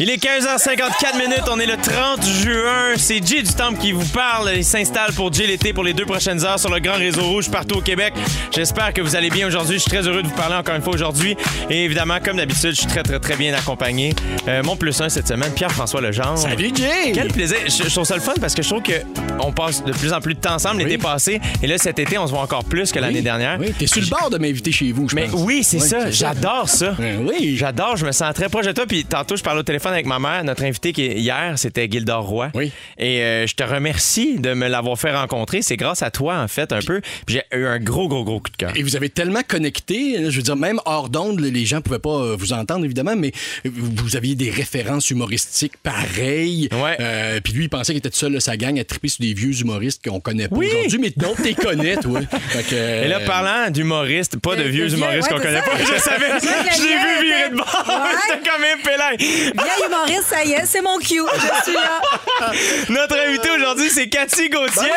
Il est 15h54 minutes, on est le 30 juin. C'est Jay du Temple qui vous parle et s'installe pour Jay l'été pour les deux prochaines heures sur le grand réseau rouge partout au Québec. J'espère que vous allez bien aujourd'hui. Je suis très heureux de vous parler encore une fois aujourd'hui. Et évidemment, comme d'habitude, je suis très, très, très bien accompagné. Euh, mon plus un cette semaine, Pierre-François Legendre. Salut, Jay! Quel plaisir. Je, je trouve ça le fun parce que je trouve que on passe de plus en plus de temps ensemble l'été passé. Et là, cet été, on se voit encore plus que l'année dernière. Oui, t'es sur le bord de m'inviter chez vous, je Mais pense. oui, c'est Oui, ça. c'est ça. J'adore ça. Ben oui. J'adore. Je me sens très proche de toi. Puis tantôt, je parlais au téléphone avec ma mère. Notre invité qui est hier, c'était Gildor Roy. Oui. Et euh, je te remercie de me l'avoir fait rencontrer. C'est grâce à toi, en fait, un peu. Puis j'ai eu un gros, gros, gros coup de cœur. Et vous avez tellement connecté, je veux dire, même hors d'onde, les gens pouvaient pas euh, vous entendre, évidemment, mais vous aviez des références humoristiques pareilles. Ouais. Euh, puis lui, il pensait qu'il était seul de sa gang à triper sur des vieux humoristes qu'on connaît pas Oui. aujourd'hui, mais non, t'es connais, toi. Que, euh, Et là, parlant d'humoristes, pas de vieux humoristes ouais, qu'on connaît ça. pas, je savais. Je l'ai vu virer de bord. Ouais. J'étais comme un pélin. Humoriste, ça y est, c'est mon cue. Je suis là. Notre invité aujourd'hui, c'est Cathy Gauthier.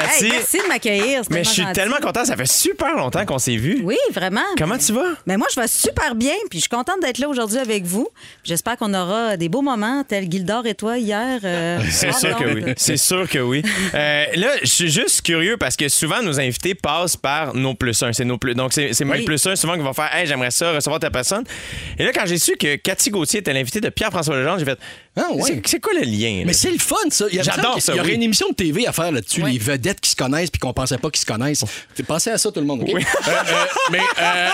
Cathy, Hey, merci de m'accueillir. mais je suis gentil. tellement content. Ça fait super longtemps qu'on s'est vus. Oui, vraiment. Comment tu vas? Ben moi, je vais super bien, puis je suis contente d'être là aujourd'hui avec vous. J'espère qu'on aura des beaux moments, tels Gildor et toi hier. euh, C'est sûr que oui. C'est sûr que oui. Euh, là, je suis juste curieux parce que souvent, nos invités passent par nos plus un. C'est nos plus... Donc, c'est Oui. plus un souvent qui vont faire Hey, j'aimerais ça recevoir ta personne. Et là, quand j'ai su que Cathy Gauthier était l'invité de Pierre-François Legendre, j'ai fait Ah, ouais. C'est- quoi le lien? là? Mais c'est le fun, ça. J'adore ça, Il y aurait oui. une émission de TV à faire là-dessus, les vedettes qui se connaissent puis qu'on pensait pas qu'ils se connaissent. T'es pensé à ça, tout le monde, OK? Euh, euh, mais, euh,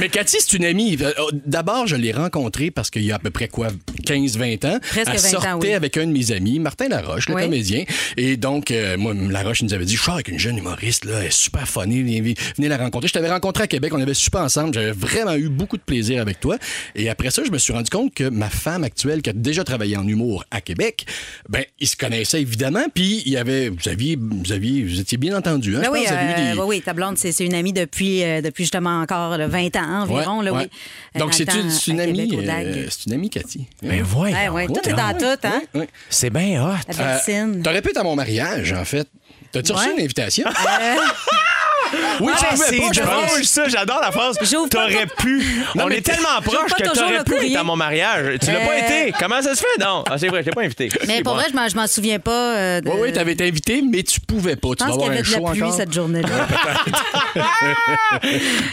mais Cathy, c'est une amie. Euh, D'abord, je l'ai rencontrée parce qu'il y a à peu près quoi, 15-20 ans. Presque Elle 20 ans, sortait oui. avec un de mes amis, Martin Laroche, le Oui. comédien. Et donc, euh, moi, Laroche il nous avait dit, je sors avec une jeune humoriste, là, elle est super funny, venez, venez la rencontrer. Je t'avais rencontré à Québec, on avait super ensemble, j'avais vraiment eu beaucoup de plaisir avec toi. Et après ça, je me suis rendu compte que ma femme actuelle, qui a déjà travaillé en humour à Québec, ben, ils se connaissaient évidemment, puis il y avait, vous aviez, vous aviez, vous étiez bien entendu, hein? Ben je oui, pense, euh, des- oui, oui, ta blonde, c'est une amie depuis, euh, depuis justement encore là, 20 ans environ. Ouais, là, ouais. oui. Euh, Donc, c'est une, une amie, euh, c'est une amie, Cathy. Mais voyons. Ouais, ouais, tout est dans tout, hein? Ouais. C'est bien hot. La vaccine. Euh, T'aurais pu être à mon mariage, en fait. T'as-tu reçu une invitation? Euh, oui, Ah, tu pouvais c'est pas, je pense. drôle, ça. J'adore la phrase. T'aurais pu. Non, On est tellement proche que t'aurais pu être à mon mariage. Tu l'as pas Euh. été. Comment ça se fait? Non? Ah, c'est vrai, je t'ai pas invité. mais pour Bon. vrai, je m'en- je m'en souviens pas. euh, de- Oui, oui, t'avais été invité, mais tu pouvais pas. Je Tu pense y avoir avait un de la show pluie encore. cette journée-là.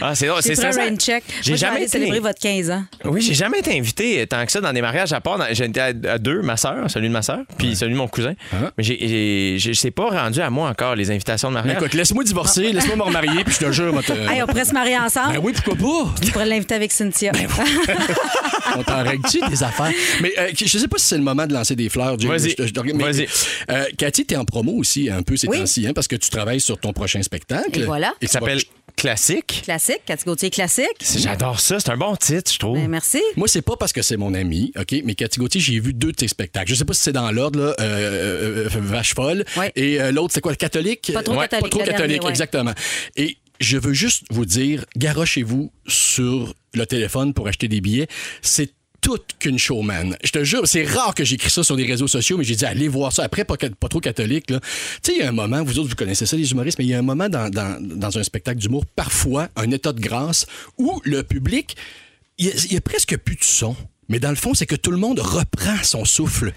Ah, c'est drôle. J'ai C'est stressant. J'ai je jamais été. célébrer votre 15 ans. Oui, j'ai jamais été invité tant que ça dans des mariages à part. dans- J'ai été à, deux, ma soeur, celui de ma soeur, puis celui de mon cousin. Ah. Mais j'ai, j'ai, j'ai- c'est pas rendu à moi encore les invitations de mariage. écoute, laisse-moi divorcer, laisse-moi remarier, puis je te jure, moi, te- Hey, on pourrait se marier ensemble. Ben oui, pourquoi pas? Je pourrais l'inviter avec Cynthia. Ben On t'en règle-tu des affaires? Mais euh, je sais pas si c'est le moment de lancer des fleurs, Jay. Vas-y. Je te- je te- mais, Vas-y. euh, Cathy, t'es en promo aussi un peu ces Oui. temps-ci, hein, parce que tu travailles sur ton prochain spectacle. Et voilà. Et Il s'appelle Classique. Classique, Cathy Gauthier classique. J'adore ça. C'est un bon titre, je trouve. Ben, merci. Moi, c'est pas parce que c'est mon ami, OK? Mais Cathy Gauthier, j'ai vu deux de tes spectacles. Je sais pas si c'est dans l'ordre, là. euh, euh, euh, Vache folle. Ouais. Et euh, l'autre, c'est quoi, le catholique? Pas trop catholique, Pas trop catholique, dernier, ouais. exactement. Et je veux juste vous dire, garochez-vous sur le téléphone pour acheter des billets. C'est qu'une showman. Je te jure, c'est rare que j'écris ça sur les réseaux sociaux, mais j'ai dit allez voir ça. Après, pas, trop catholique. Tu sais, il y a un moment, vous autres, vous connaissez ça, les humoristes, mais il y a un moment dans, un spectacle d'humour, parfois, un état de grâce, où le public, il y y a presque plus de son. Mais dans le fond, c'est que tout le monde reprend son souffle.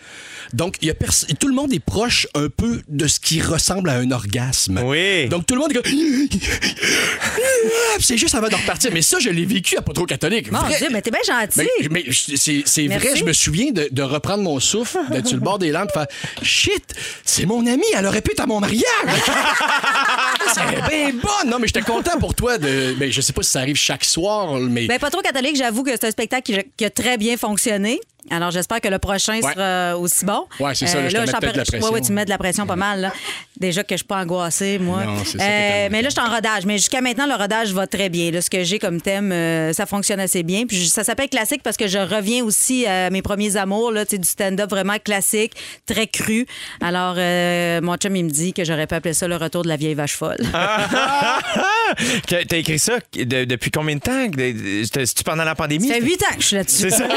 Donc, il y a pers- tout le monde est proche un peu de ce qui ressemble à un orgasme. Oui. Donc, tout le monde est comme... C'est juste avant de repartir. Mais ça, je l'ai vécu à pas trop catholique. Mon Vrai- Dieu, mais t'es bien gentil. mais, mais c'est c'est vrai, je me souviens de, de reprendre mon souffle, d'être sur le bord des lampes, de faire Shit, c'est mon ami, elle aurait pu être à mon mariage. c'est bien bonne. Non, mais j'étais content pour toi. De, mais je sais pas si ça arrive chaque soir, mais. Ben, pas trop catholique, j'avoue que c'est un spectacle qui, qui a très bien fonctionné. Alors, j'espère que le prochain Ouais. sera aussi bon. Euh, Ouais, c'est ça, là, je te mets de la par- Ouais, pression. ouais, tu me mets de la pression pas mal. là. Déjà que je suis pas angoissée, moi. Euh, Non, c'est ça tellement mais là, je suis en rodage. Mais jusqu'à maintenant, le rodage va très bien. Là, ce que j'ai comme thème, euh, ça fonctionne assez bien. Puis ça s'appelle classique parce que je reviens aussi à mes premiers amours, là, tu sais, du stand-up vraiment classique, très cru. Alors, euh, mon chum, il me dit que j'aurais pu appeler ça le retour de la vieille vache folle. T'as écrit ça de- depuis combien de temps? C'est-tu pendant la pandémie? Ça fait huit ans que je suis là-dessus. C'est ça?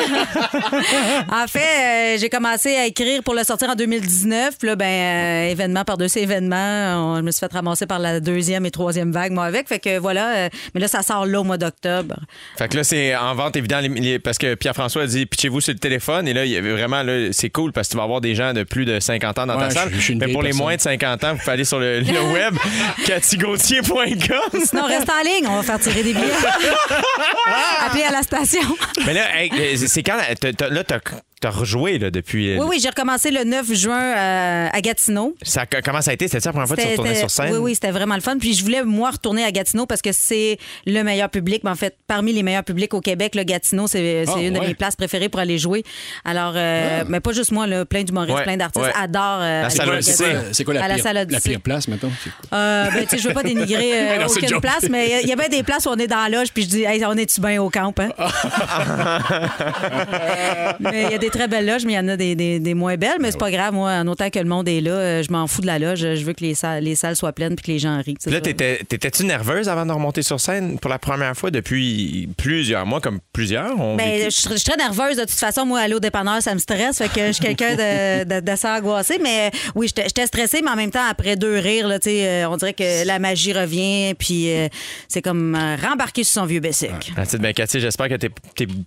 En fait, euh, j'ai commencé à écrire pour le sortir en 2019. Puis là, ben, euh, événement par-dessus événement, on- je me suis fait ramasser par la deuxième et troisième vague, moi, avec. Fait que voilà. euh, mais là, ça sort là au mois d'octobre. Fait que là, c'est en vente, les- parce que Pierre-François a dit pitchez-vous sur le téléphone. Et là, il y avait vraiment, là, c'est cool parce que tu vas avoir des gens de plus de 50 ans dans ta salle. je- je suis une Mais pour les moins de 50 ans, vous pouvez aller sur le, le web, cathygauthier.com. Sinon, reste en ligne, on va faire tirer des billets. Appelez à la station. Mais là, hey, c'est quand. t'as- t'as- Là, t'as t'as rejoué là, depuis. euh, Oui, oui, j'ai recommencé le 9 juin euh, à Gatineau. Ça, comment ça a été? C'était ça la première fois que tu C'était- retournais sur scène? Oui, oui, c'était vraiment le fun. Puis je voulais, moi, retourner à Gatineau parce que c'est le meilleur public. Mais en fait, parmi les meilleurs publics au Québec, le Gatineau, c'est c'est Ah, une de ouais. mes places préférées pour aller jouer. Alors, euh, mais pas juste moi, là, plein d'humoristes, Ouais, plein d'artistes ouais. adorent. euh, La salle à. C'est quoi À la la salle pire, la Odyssey. pire place, mettons? Euh, ben, je veux pas dénigrer euh, Non, aucune place, mais il y y a bien des places où on est dans la loge, puis je dis, hey, on est-tu bien au camp, hein? mais il y a des très belles loges, mais il y en a des, des- des moins belles, mais c'est pas grave, moi, en autant que le monde est là, euh, je m'en fous de la loge, je veux que les salles, les salles soient pleines puis que les gens rient. Puis là, ça. t'étais- t'étais-tu nerveuse avant de remonter sur scène pour la première fois depuis plusieurs mois, comme plusieurs ont Ben, vécu? je, suis- je suis très nerveuse de toute façon. Moi, aller au dépanneur, ça me stresse. Fait que je suis quelqu'un d'assez angoissé. Mais euh, oui, j'étais stressée, mais en même temps, après deux rires, là, euh, on dirait que la magie revient. Puis euh, c'est comme euh, rembarquer sur son vieux Bessic. Sais, ben, Cathy, j'espère que t'es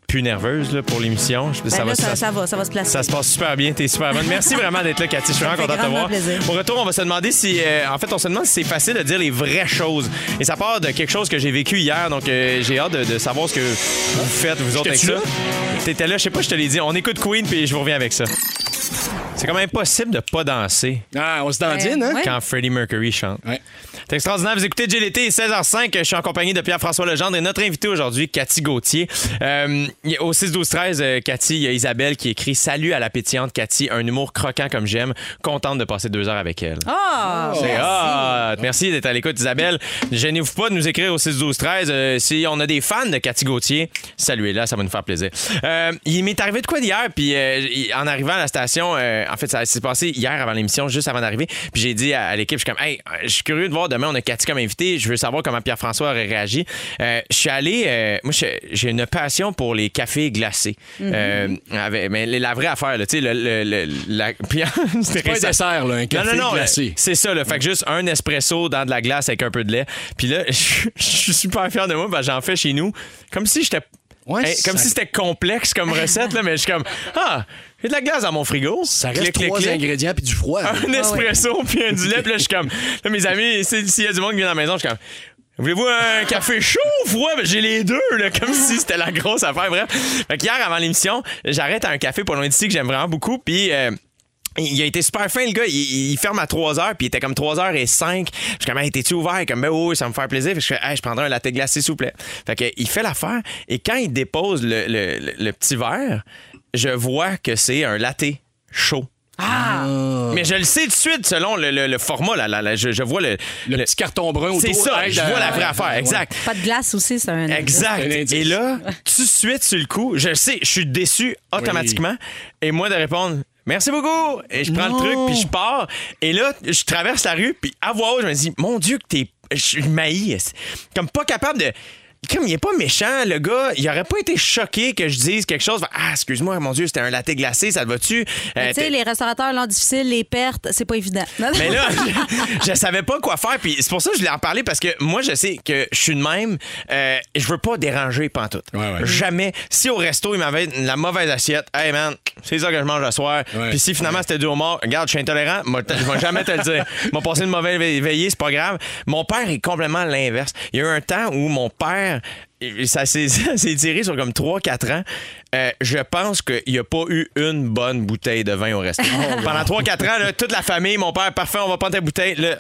plus nerveuse là, pour l'émission. Ben là, ça, ça- ça va, ça va se placer. Ça se passe super bien, t'es super bonne. Merci vraiment d'être là, Cathy. Je suis vraiment content de te voir. plaisir. Au retour, on va se demander si. euh, en fait, on se demande si c'est facile de dire les vraies choses. Et ça part de quelque chose que j'ai vécu hier. Donc, euh, j'ai hâte de, de savoir ce que vous faites, vous autres, avec ça. T'étais là, je sais pas, je te l'ai dit. On écoute Queen, puis je vous reviens avec ça. C'est quand même impossible de pas danser Ah, on se dandine, Euh, hein? ouais. quand Freddie Mercury chante. Ouais. C'est extraordinaire. Vous écoutez GLT, 16h05. Je suis en compagnie de Pierre-François Legendre et notre invité aujourd'hui, Cathy Gauthier. Euh, au 6-12-13, euh, Cathy, il y a Isabelle qui écrit Salut à la pétillante Cathy, un humour croquant comme j'aime. Contente de passer deux heures avec elle. Ah! C'est hot. Merci d'être à l'écoute, Isabelle. Gênez-vous pas de nous écrire au 6-12-13. Euh, si on a des fans de Cathy Gauthier, saluez-la, ça va nous faire plaisir. Euh, il m'est arrivé de quoi d'hier, puis euh, en arrivant à la station, euh, en fait, ça s'est passé hier avant l'émission, juste avant d'arriver, puis j'ai dit à, à l'équipe, je suis comme, hey, euh, je suis curieux de voir, demain, on a Cathy comme invité, je veux savoir comment Pierre-François aurait réagi. Euh, je suis allé, euh, moi, j'ai une passion pour les cafés glacés. Euh, avec- mais la vraie affaire, tu sais, le, le- le- la... c'était pas un dessert, là, un café non, non, non, glacé. c'est ça, là. Fait que juste un espresso dans de la glace avec un peu de lait. Puis là, je suis super fier de moi, que j'en fais chez nous. Comme si j'étais. Ouais, Hey, comme ça- si c'était complexe comme recette, là, mais je suis comme Ah, j'ai de la glace dans mon frigo. Ça reste Clic, trois clic. ingrédients puis du froid. Un espresso puis un du lait. Puis là, je suis comme. Là, mes amis, c'est- s'il y a du monde qui vient dans la maison, je suis comme. Voulez-vous un café chaud ou froid? Ben, j'ai les deux, là, comme si c'était la grosse affaire. Bref. Fait qu'hier, avant l'émission, j'arrête à un café pas loin d'ici que j'aime vraiment beaucoup. Puis. euh, il a été super fin, le gars. Il, il ferme à 3 h puis il était comme 3 h et 5. Je suis comme, hey, t'es-tu ouvert? Comme, ben oui, ça va me faire plaisir. Fait que je fais, hey, je prendrai un latte glacé, s'il vous plaît. Fait que, il fait l'affaire et quand il dépose le, le- le- le petit verre, je vois que c'est un latte chaud. Ah! Mais je le sais tout de suite selon le, le- le format. Là, là, là, je, je vois le. Le le- petit carton brun autour. c'est ça, je vois la vraie affaire, exact. Pas de glace aussi, c'est un. Exact. Un indice. Et là, tout de suite sur le coup, je sais, je suis déçu automatiquement. Et moi de répondre Merci beaucoup. Et je prends le truc, puis je pars. Et là, je traverse la rue, puis à voix haute, je me dis Mon Dieu, que t'es. Je suis maïs. Comme pas capable de. Comme il est pas méchant, le gars, il aurait pas été choqué que je dise quelque chose. Ah, excuse-moi, mon Dieu, c'était un latte glacé, ça te va-tu? Euh, Tu sais, les restaurateurs l'ont difficile, les pertes, c'est pas évident. mais là, je, je savais pas quoi faire. Puis c'est pour ça que je voulais en parler parce que moi, je sais que je suis de même. Euh, je veux pas déranger pantoute. Ouais, ouais. Jamais. Si au resto, il m'avait la mauvaise assiette, hey man, c'est ça que je mange le soir. Ouais. Puis si finalement c'était du homard, regarde, je suis intolérant, je vais jamais te le dire. M'a passé une mauvaise ve- veillée, c'est pas grave. Mon père est complètement l'inverse. Il y a eu un temps où mon père. Ça s'est ça s'est tiré sur comme 3-4 ans. Euh, je pense qu'il n'y a pas eu une bonne bouteille de vin au resto. Pendant 3-4 ans, là, toute la famille, mon père, parfait, on va prendre ta bouteille. Là,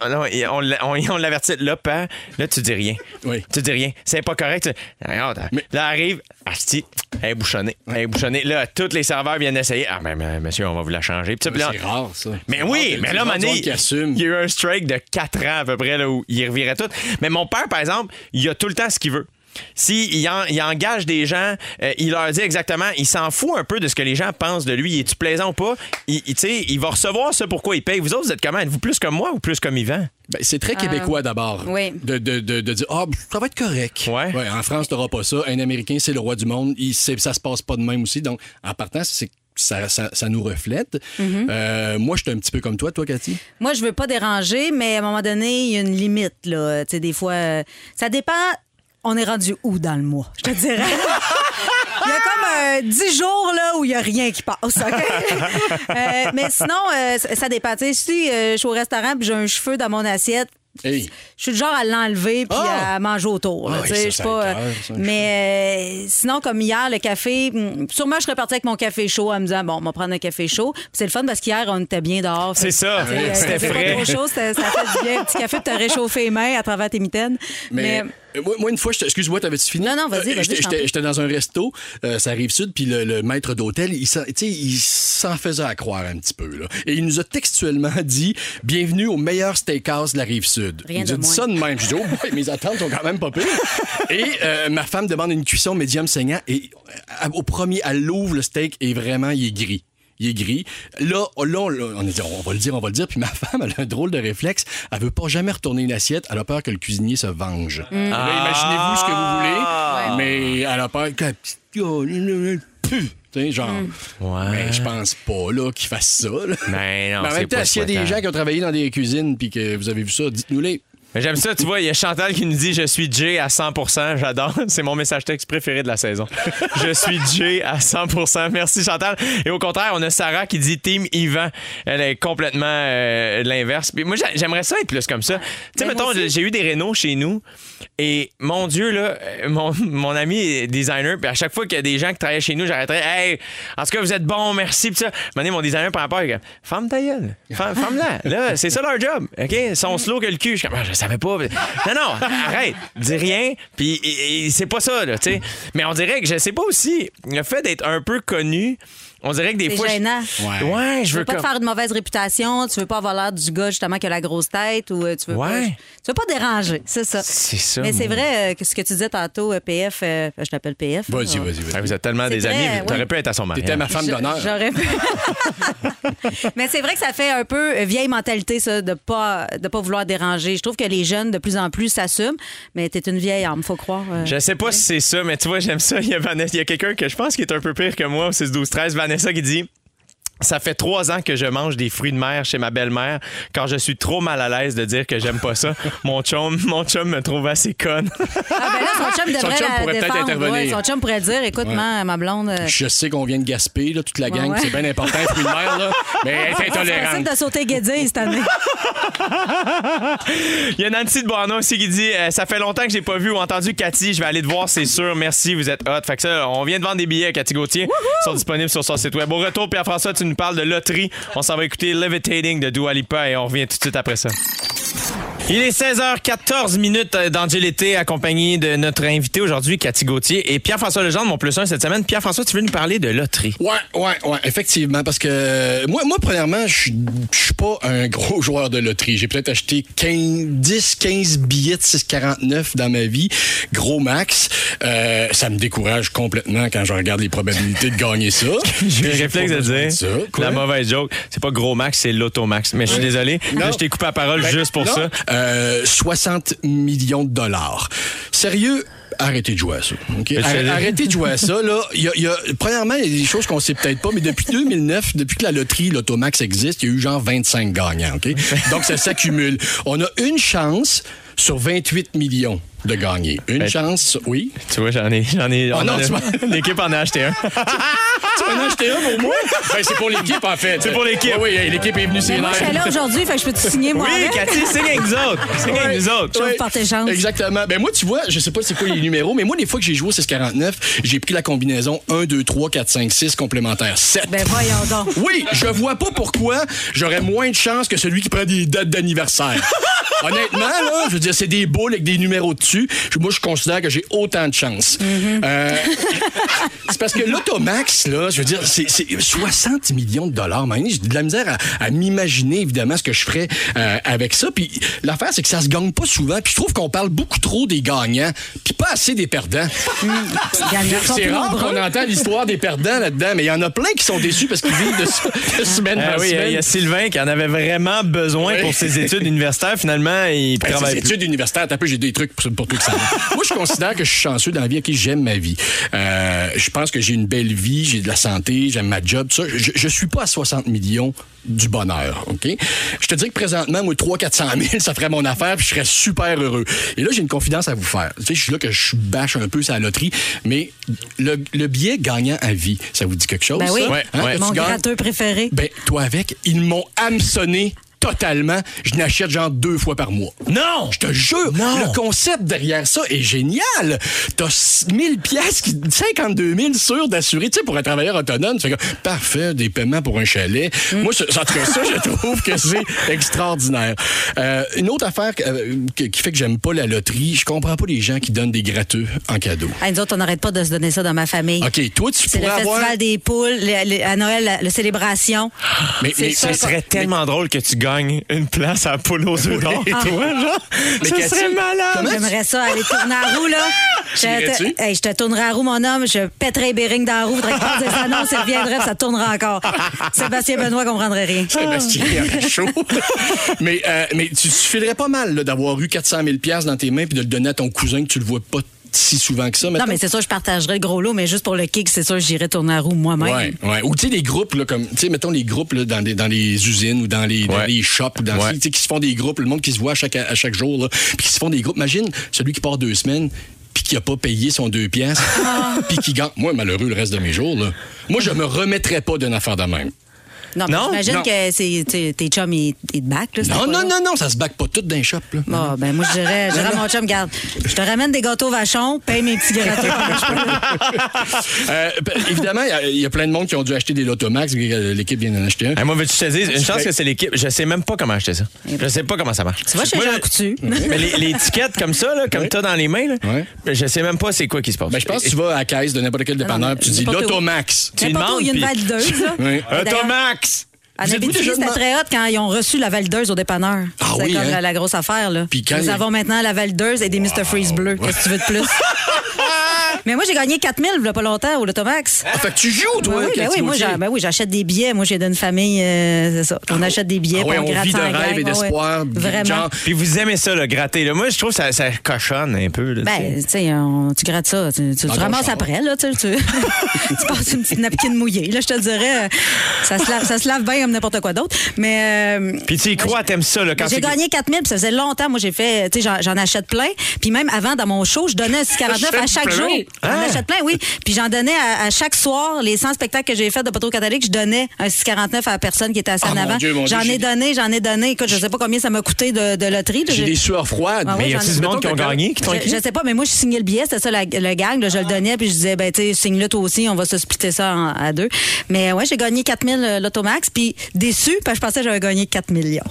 on, l'a- on, on l'avertit. Là, père, là, tu dis rien. Oui. Tu dis rien. C'est pas correct. tu- Regarde, Là, arrive, asti, Elle est bouchonnée. Elle est bouchonnée. Là, tous les serveurs viennent essayer. Ah, mais, mais, monsieur, on va vous la changer. C'est rare, ça. mais oui, rare, mais là, Mané, il y a eu un strike de 4 ans à peu près là, où il revirait tout. Mais mon père, par exemple, il a tout le temps ce qu'il veut. S'il il en- il engage des gens, euh, il leur dit exactement, il s'en fout un peu de ce que les gens pensent de lui. Es-tu plaisant ou pas? Il, il- tu sais, il va recevoir ce pourquoi il paye. Vous autres, vous êtes comment? Êtes-vous plus comme moi ou plus comme Yvan? Ben, c'est très québécois d'abord. oui. De, de, de, de dire, ah, ça va être correct. Ouais. en France, t'auras pas ça. Un Américain, c'est le roi du monde. Il, ça se passe pas de même aussi. Donc, en partant, c'est ça, ça, ça nous reflète. Euh, moi, je suis un petit peu comme toi, toi, Cathy? Moi, je veux pas déranger, mais à un moment donné, il y a une limite. Là. Tu sais, des fois, euh, ça dépend. On est rendu où dans le mois? Je te dirais. Il y a comme euh, 10 jours là, où il n'y a rien qui passe. OK? Euh, mais sinon, euh, ça dépend. Tu sais, si euh, je suis au restaurant et j'ai un cheveu dans mon assiette, Hey. je suis le genre à l'enlever puis Ah! à manger autour. là, oui, sais, ça, pas, écoeure, ça, mais euh, sinon, comme hier, le café, hum, sûrement je serais partie avec mon café chaud en me disant, bon, on va prendre un café chaud. C'est le fun parce qu'hier, on était bien dehors. C'est ça. Euh, C'était c'était frais. pas trop chaud, c'était- ça fait du bien. Un petit café pour te réchauffer les mains à travers tes mitaines. Mais, Mais, moi, moi, une fois, excuse-moi, t'avais-tu fini? Non, non, vas-y, Euh, vas-y, j'étais- dans un resto, euh, ça arrive sud, puis le, le maître d'hôtel, il s'en faisait à croire un petit peu. Là. Et il nous a textuellement dit Bienvenue au meilleur steakhouse de la rive sud. Rien il nous a dit moins. ça de même. Je dis Oh boy, mes attentes sont quand même pas pires. et euh, ma femme demande une cuisson médium saignant, et euh, au premier, elle l'ouvre le steak, et vraiment, il est gris. Il est gris. Là, là, on, on a dit, on va le dire, on va le dire. Puis ma femme, elle a un drôle de réflexe. Elle veut pas jamais retourner une assiette. Elle a peur que le cuisinier se venge. Mm. Là, imaginez-vous ce que Ah. vous voulez, mais elle a peur que la petite gueule, pu. Tu sais, genre. Mm. Ouais. Mais je pense pas là qu'ils fassent ça. là. Ben non, mais en même temps, s'il y a des gens qui ont travaillé dans des cuisines puis que vous avez vu ça, dites-nous-les. Mais J'aime ça, tu vois, il y a Chantal qui nous dit Je suis Jay à 100% J'adore. C'est mon message texte préféré de la saison. Je suis Jay à 100% Merci Chantal. Et au contraire, on a Sarah qui dit Team Yvan. Elle est complètement euh, l'inverse. Puis moi, j'a- j'aimerais ça être plus comme ça. Tu sais, mettons, j'ai eu des rénaux chez nous. Et mon Dieu, là, euh, mon, mon ami est designer. Puis à chaque fois qu'il y a des gens qui travaillent chez nous, j'arrêterais Hey, en tout cas, vous êtes bon, merci. Puis ça, donné, mon designer par rapport, il dit Femme ta gueule. Femme- Femme-la. Là, c'est ça leur job. OK? Ils sont slow que le cul. Je suis comme, Ah, je savais pas. Non, non, arrête. Dis rien. Puis c'est pas ça, là, tu sais. Mais on dirait que je sais pas aussi, le fait d'être un peu connu, on dirait que des C'est fois. je- gênant. Ouais. Ouais, je Tu veux veux pas te faire une mauvaise réputation, tu veux pas avoir l'air du gars justement qui a la grosse tête ou euh, tu veux pas, tu veux pas déranger, c'est ça. C'est ça, Mais c'est vrai euh, que ce que tu disais tantôt euh, PF, euh, je t'appelle PF. Vas-y, là. vas-y, Ah, vas-y. vous êtes tellement C'est des vrai, amis, ouais. t'aurais pu être à son mariage. T'étais ma femme d'honneur. J'aurais pu. Mais c'est vrai que ça fait un peu vieille mentalité, ça, de pas, de pas vouloir déranger. Je trouve que les jeunes, de plus en plus, s'assument, mais t'es une vieille âme, faut croire. euh. Je sais pas si c'est ça, mais tu vois, j'aime ça. Il y a, Vanessa- il y a quelqu'un que je pense qui est un peu pire que moi 6 12 13 Vanessa qui dit ça fait trois ans que je mange des fruits de mer chez ma belle-mère quand je suis trop mal à l'aise de dire que j'aime pas ça. Mon chum, mon chum me trouve assez conne. Ah, ben là, son chum devrait chum la pourrait peut-être défendre. intervenir. Ouais, son chum pourrait dire écoute, ma, ma blonde. euh, Je sais qu'on vient de Gaspé, là, toute la gang, ouais. c'est bien important, fruits de mer, là, mais elle est c'est intolérante. de sauter cette année. Il y a Nancy de Boisnon aussi qui dit euh, Ça fait longtemps que j'ai pas vu ou entendu Cathy. Je vais aller te voir, c'est sûr. Merci, vous êtes hot. Fait que ça, on vient de vendre des billets à Cathy Gauthier. Ils sont disponibles sur son site web. Au retour, Pierre-François, tu nous parles de loterie. On s'en va écouter Levitating de Dua Lipa et on revient tout de suite après ça. Il est 16h14 minutes euh, dans l'été accompagné de notre invité aujourd'hui, Cathy Gauthier et Pierre-François Legendre, mon plus un cette semaine. Pierre-François, tu veux nous parler de loterie? Ouais, ouais, ouais, effectivement, parce que euh, moi, moi premièrement, je suis- pas un gros joueur de loterie. J'ai peut-être acheté 15, 10, 15 billets de 6,49 dans ma vie, gros max. Euh, ça me décourage complètement quand je regarde les probabilités de gagner ça. J'ai réflexe de dire ça. La mauvaise joke. C'est pas gros max, c'est l'automax. Mais je suis désolé. Non. Là, je t'ai coupé la parole Ben, juste pour non. ça. Euh, 60 millions de dollars. Sérieux? Arrêtez de jouer à ça. Arrêtez, de jouer à ça. Là. Il y a, il y a- premièrement, il y a des choses qu'on sait peut-être pas, mais depuis 2009, depuis que la loterie, l'Automax existe, il y a eu genre 25 gagnants. ok? Donc, ça s'accumule. On a une chance sur 28 millions de gagner. Une Ben, chance, oui. Tu vois, j'en ai. J'en ai Oh on non, en a- tu m'as- L'équipe en a acheté un. Tu en un pour moi? Ben, c'est pour l'équipe, en fait. C'est pour l'équipe. Oui, oui, l'équipe est venue, c'est Mais moi, je suis là aujourd'hui, fait que je peux te signer moi Oui, avec. Cathy, c'est avec nous autres. C'est avec nous autres. Je vais vous porter chance. Exactement. Ben moi, tu vois, je sais pas c'est quoi les numéros, mais moi, les fois que j'ai joué au 649, j'ai pris la combinaison 1, 2, 3, 4, 5, 6 complémentaire 7. Ben voyons donc. Oui, je vois pas pourquoi j'aurais moins de chance que celui qui prend des dates d'anniversaire. honnêtement, là, je veux dire, c'est des boules avec des numéros dessus. Moi, je considère que j'ai autant de chance. Euh, c'est parce que l'Automax, là, je veux dire, c'est c'est 60 millions de dollars. J'ai de la misère à, à m'imaginer, évidemment, ce que je ferais euh, avec ça. Puis l'affaire, c'est que ça se gagne pas souvent. Puis je trouve qu'on parle beaucoup trop des gagnants, puis pas assez des perdants. Sont C'est rare qu'on entend l'histoire des perdants là-dedans, mais il y en a plein qui sont déçus parce qu'ils vivent de ça de semaine Ah oui, semaine. il y a Sylvain qui en avait vraiment besoin Oui. pour ses études universitaires. Finalement, il Ben, travaille plus. études universitaires, t'as peu, j'ai des trucs pour, pour tout ça. Moi, je considère que je suis chanceux dans la vie, OK, j'aime ma vie. Euh, je pense que j'ai une belle vie, j'ai de la santé, j'aime ma job, tout ça. Je, je suis pas à 60 millions du bonheur, OK? Je te dis que présentement, moi, 3 400 000, ça ferait mon affaire, puis je serais super heureux. Et là, j'ai une confidence à vous faire. Tu sais, je suis là que je bâche un peu la loterie, mais le, le billet gagnant à vie, ça vous dit quelque chose? Ben oui, ça? Ouais, Hein, ouais. mon gratteux préféré. Ben, toi avec, ils m'ont hameçonné totalement. Je n'achète genre deux fois par mois. Non! Je te jure, Non. le concept derrière ça est génial. T'as 1000 pièces, 52 000 sûrs d'assurer, tu sais, pour un travailleur autonome. Tu fais comme, parfait, des paiements pour un chalet. Moi, je- en tout cas, ça, je trouve que c'est extraordinaire. Euh, une autre affaire euh, qui qui fait que j'aime pas la loterie, je comprends pas les gens qui donnent des gratteux en cadeau. Hey, nous autres, on n'arrête pas de se donner ça dans ma famille. OK, toi, tu C'est le festival avoir... des poules, le- le- à Noël, la, la célébration. Mais, mais ça, serait tellement drôle que tu gagnes une place à la poule aux œufs d'or, toi, genre. Mais ça Cathy, serait malade. J'aimerais ça aller tourner à roue, là. Je te, hey, je te tournerai à roue, mon homme. Je pèterai Bering dans la roue. Faudrait que tu dises ça. Non, ça reviendrait, puis ça tournera encore. Sébastien Benoît comprendrait rien. Sébastien il aurait chaud. mais, euh, mais tu, tu filerais pas mal d'avoir eu 400 000 pièces dans tes mains puis de le donner à ton cousin que tu le vois pas si souvent que ça. Non, mais c'est sûr, je partagerais le gros lot, mais juste pour le kick, c'est sûr, j'irais tourner à roue moi-même. Ouais, ouais. Ou tu sais, les groupes, là, comme, tu sais, mettons les groupes là, dans, des- dans les usines ou dans les, dans les shops, ou dans, Ouais. tu sais, qui se font des groupes, le monde qui se voit à chaque, à chaque jour, là, puis qui se font des groupes. Imagine celui qui part deux semaines puis qui a pas payé son deux pièces, puis qui gagne. Moi, malheureux le reste de mes jours, là. Moi, je me remettrais pas d'une affaire de même. Non, mais Non? j'imagine Non. que c'est, tes chums, ils, te back, là. Non, non, non, non, ça se back pas tout d'un shop, là. Bon, ben moi, je dirais, je dirais à mon chum, garde, je te ramène des gâteaux vachons, paye mes petits gâteaux. Euh, évidemment, il y a- il y, a plein de monde qui ont dû acheter des Lotomax. L'équipe vient d'en acheter un. Hey, moi, veux-tu te dire, une chance que c'est l'équipe. Je sais même pas comment acheter ça. ben. Je sais pas comment ça marche. Tu vois, chez Moi, Jean Coutu. Mais les, les étiquettes comme ça, là, comme Ouais. t'as dans les mains, là, je sais même pas c'est quoi qui se passe. Ben, je pense que tu vas à la caisse de n'importe quel dépanneur mais puis tu dis. Lotomax. Tu où, il y a une demandes, valideuse, là. Automax! En Abitibi, c'était très hot quand ils ont reçu la valideuse au dépanneur. Ah c'est oui, comme hein? la, la grosse affaire. Là. Nous avons maintenant la valideuse et des Mr. Freeze bleus. Qu'est-ce que tu veux de plus? Mais moi, j'ai gagné 4000 il y a pas longtemps au Lotomax. Ah, fait que tu joues, toi, oui, ben oui, moi, ben oui, j'achète des billets. Moi, j'ai d'une famille, euh, c'est ça. On achète des billets, Ah ouais, on on gratte vit de rêve gang. et ouais. d'espoir. Vraiment. Genre, Puis vous aimez ça, le gratter. Là. Moi, je trouve que ça, ça cochonne un peu. là. Ben, tu sais, tu grattes ça. Tu, tu, tu ramasses après, là. Tu, sais, tu, tu passes une petite napkin mouillée. Là, je te dirais, euh, ça se lave, ça se lave bien comme n'importe quoi d'autre. Mais. euh, Puis tu y crois, t'aimes ça. Là, quand J'ai gagné 4000 puis ça faisait longtemps. Moi, j'ai fait, tu sais, j'en- j'en achète plein. Puis même avant, dans mon show, je donnais un 6,49 à chaque plein? jour. J'en Ah. achète plein, oui. Puis j'en donnais à, à chaque soir, les 100 spectacles que j'ai fait de Poteau Catholique, je donnais un 6,49 à la personne qui était assise Ah, en avant. J'en ai donné, j'en ai donné. Écoute, je sais pas combien ça m'a coûté de, de loterie. j'ai des sueurs froides. Ah oui, Mais y j'en a-tu ai- du monde qui ont gagné, qui je, je sais pas, mais moi, je signais le billet, c'était ça la- le gang. là. je le donnais, puis je disais, ben, tu sais, signe-le toi aussi, on va se splitter ça en- à deux. Mais ouais, j'ai gagné 4000 euh, l'Automax, puis déçu, parce que je pensais que j'avais gagné 4 millions.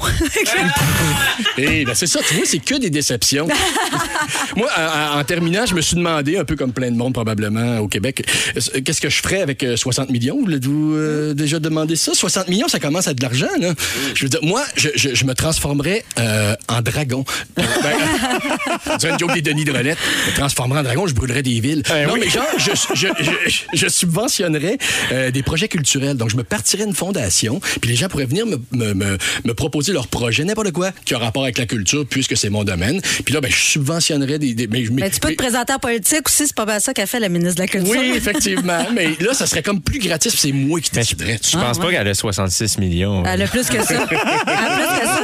Eh ben c'est ça, tu vois, c'est que des déceptions. Moi, en, en- en terminant, je me suis demandé, un peu comme plein de monde probablement au Québec, euh, qu'est-ce que je ferais avec euh, 60 millions? Vous l'avez-vous euh, déjà demandé ça? 60 millions, ça commence à être de l'argent, là. Je veux dire, moi, je, je- je me transformerais euh, en dragon. Ben, c'est une joke des Denis de Relette. Je me transformerais en dragon, je brûlerais des villes. non, mais genre, je, je, je- je subventionnerais euh, des projets culturels. Donc, je me partirais une fondation, puis les gens pourraient venir me, me, me- me proposer leur projet, n'importe quoi, qui a rapport avec la culture, puisque c'est mon domaine. Puis là, ben, je subventionnerais des... des- mais, je- Mais tu peux mais- te présenter en politique aussi, c'est pas mal ça qu'a fait la ministre de la Culture. oui, effectivement. mais là, ça serait comme plus gratis, puis c'est moi qui Mais je, déciderais. je pense Ah, pas qu'elle a 66 millions. Elle a plus que ça. Elle a plus que ça.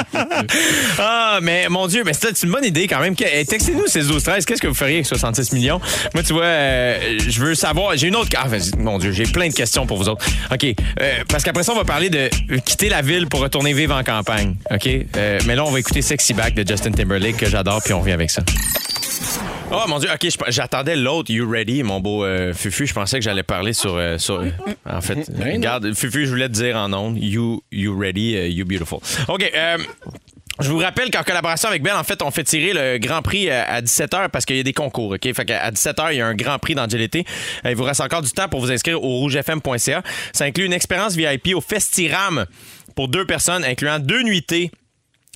Ah, mais mon Dieu, mais c'est une bonne idée quand même. Eh, Textez-nous ces 12 13 Qu'est-ce que vous feriez avec 66 millions? Moi, tu vois, euh, je veux savoir. J'ai une autre. Ah, mon Dieu, j'ai plein de questions pour vous autres. OK. euh, parce qu'après ça, on va parler de quitter la ville pour retourner vivre en campagne. OK? Euh, mais là, on va écouter Sexy Back de Justin Timberlake que j'adore, puis on revient avec ça. Oh mon dieu, ok, j'attendais l'autre, You Ready, mon beau euh, Fufu. Je pensais que j'allais parler sur. euh, sur en fait, Ben non. regarde, Fufu, je voulais te dire en ondes, You, you Ready, euh, You Beautiful. Ok, euh, Je vous rappelle qu'en collaboration avec Ben, en fait, on fait tirer le Grand Prix euh, à 17h parce qu'il y a des concours, OK? Fait qu'à 17h, il y a un Grand Prix dans GLT. Euh, Il vous reste encore du temps pour vous inscrire au rougefm.ca. Ça inclut une expérience VIP au Festiram pour deux personnes, incluant deux nuitées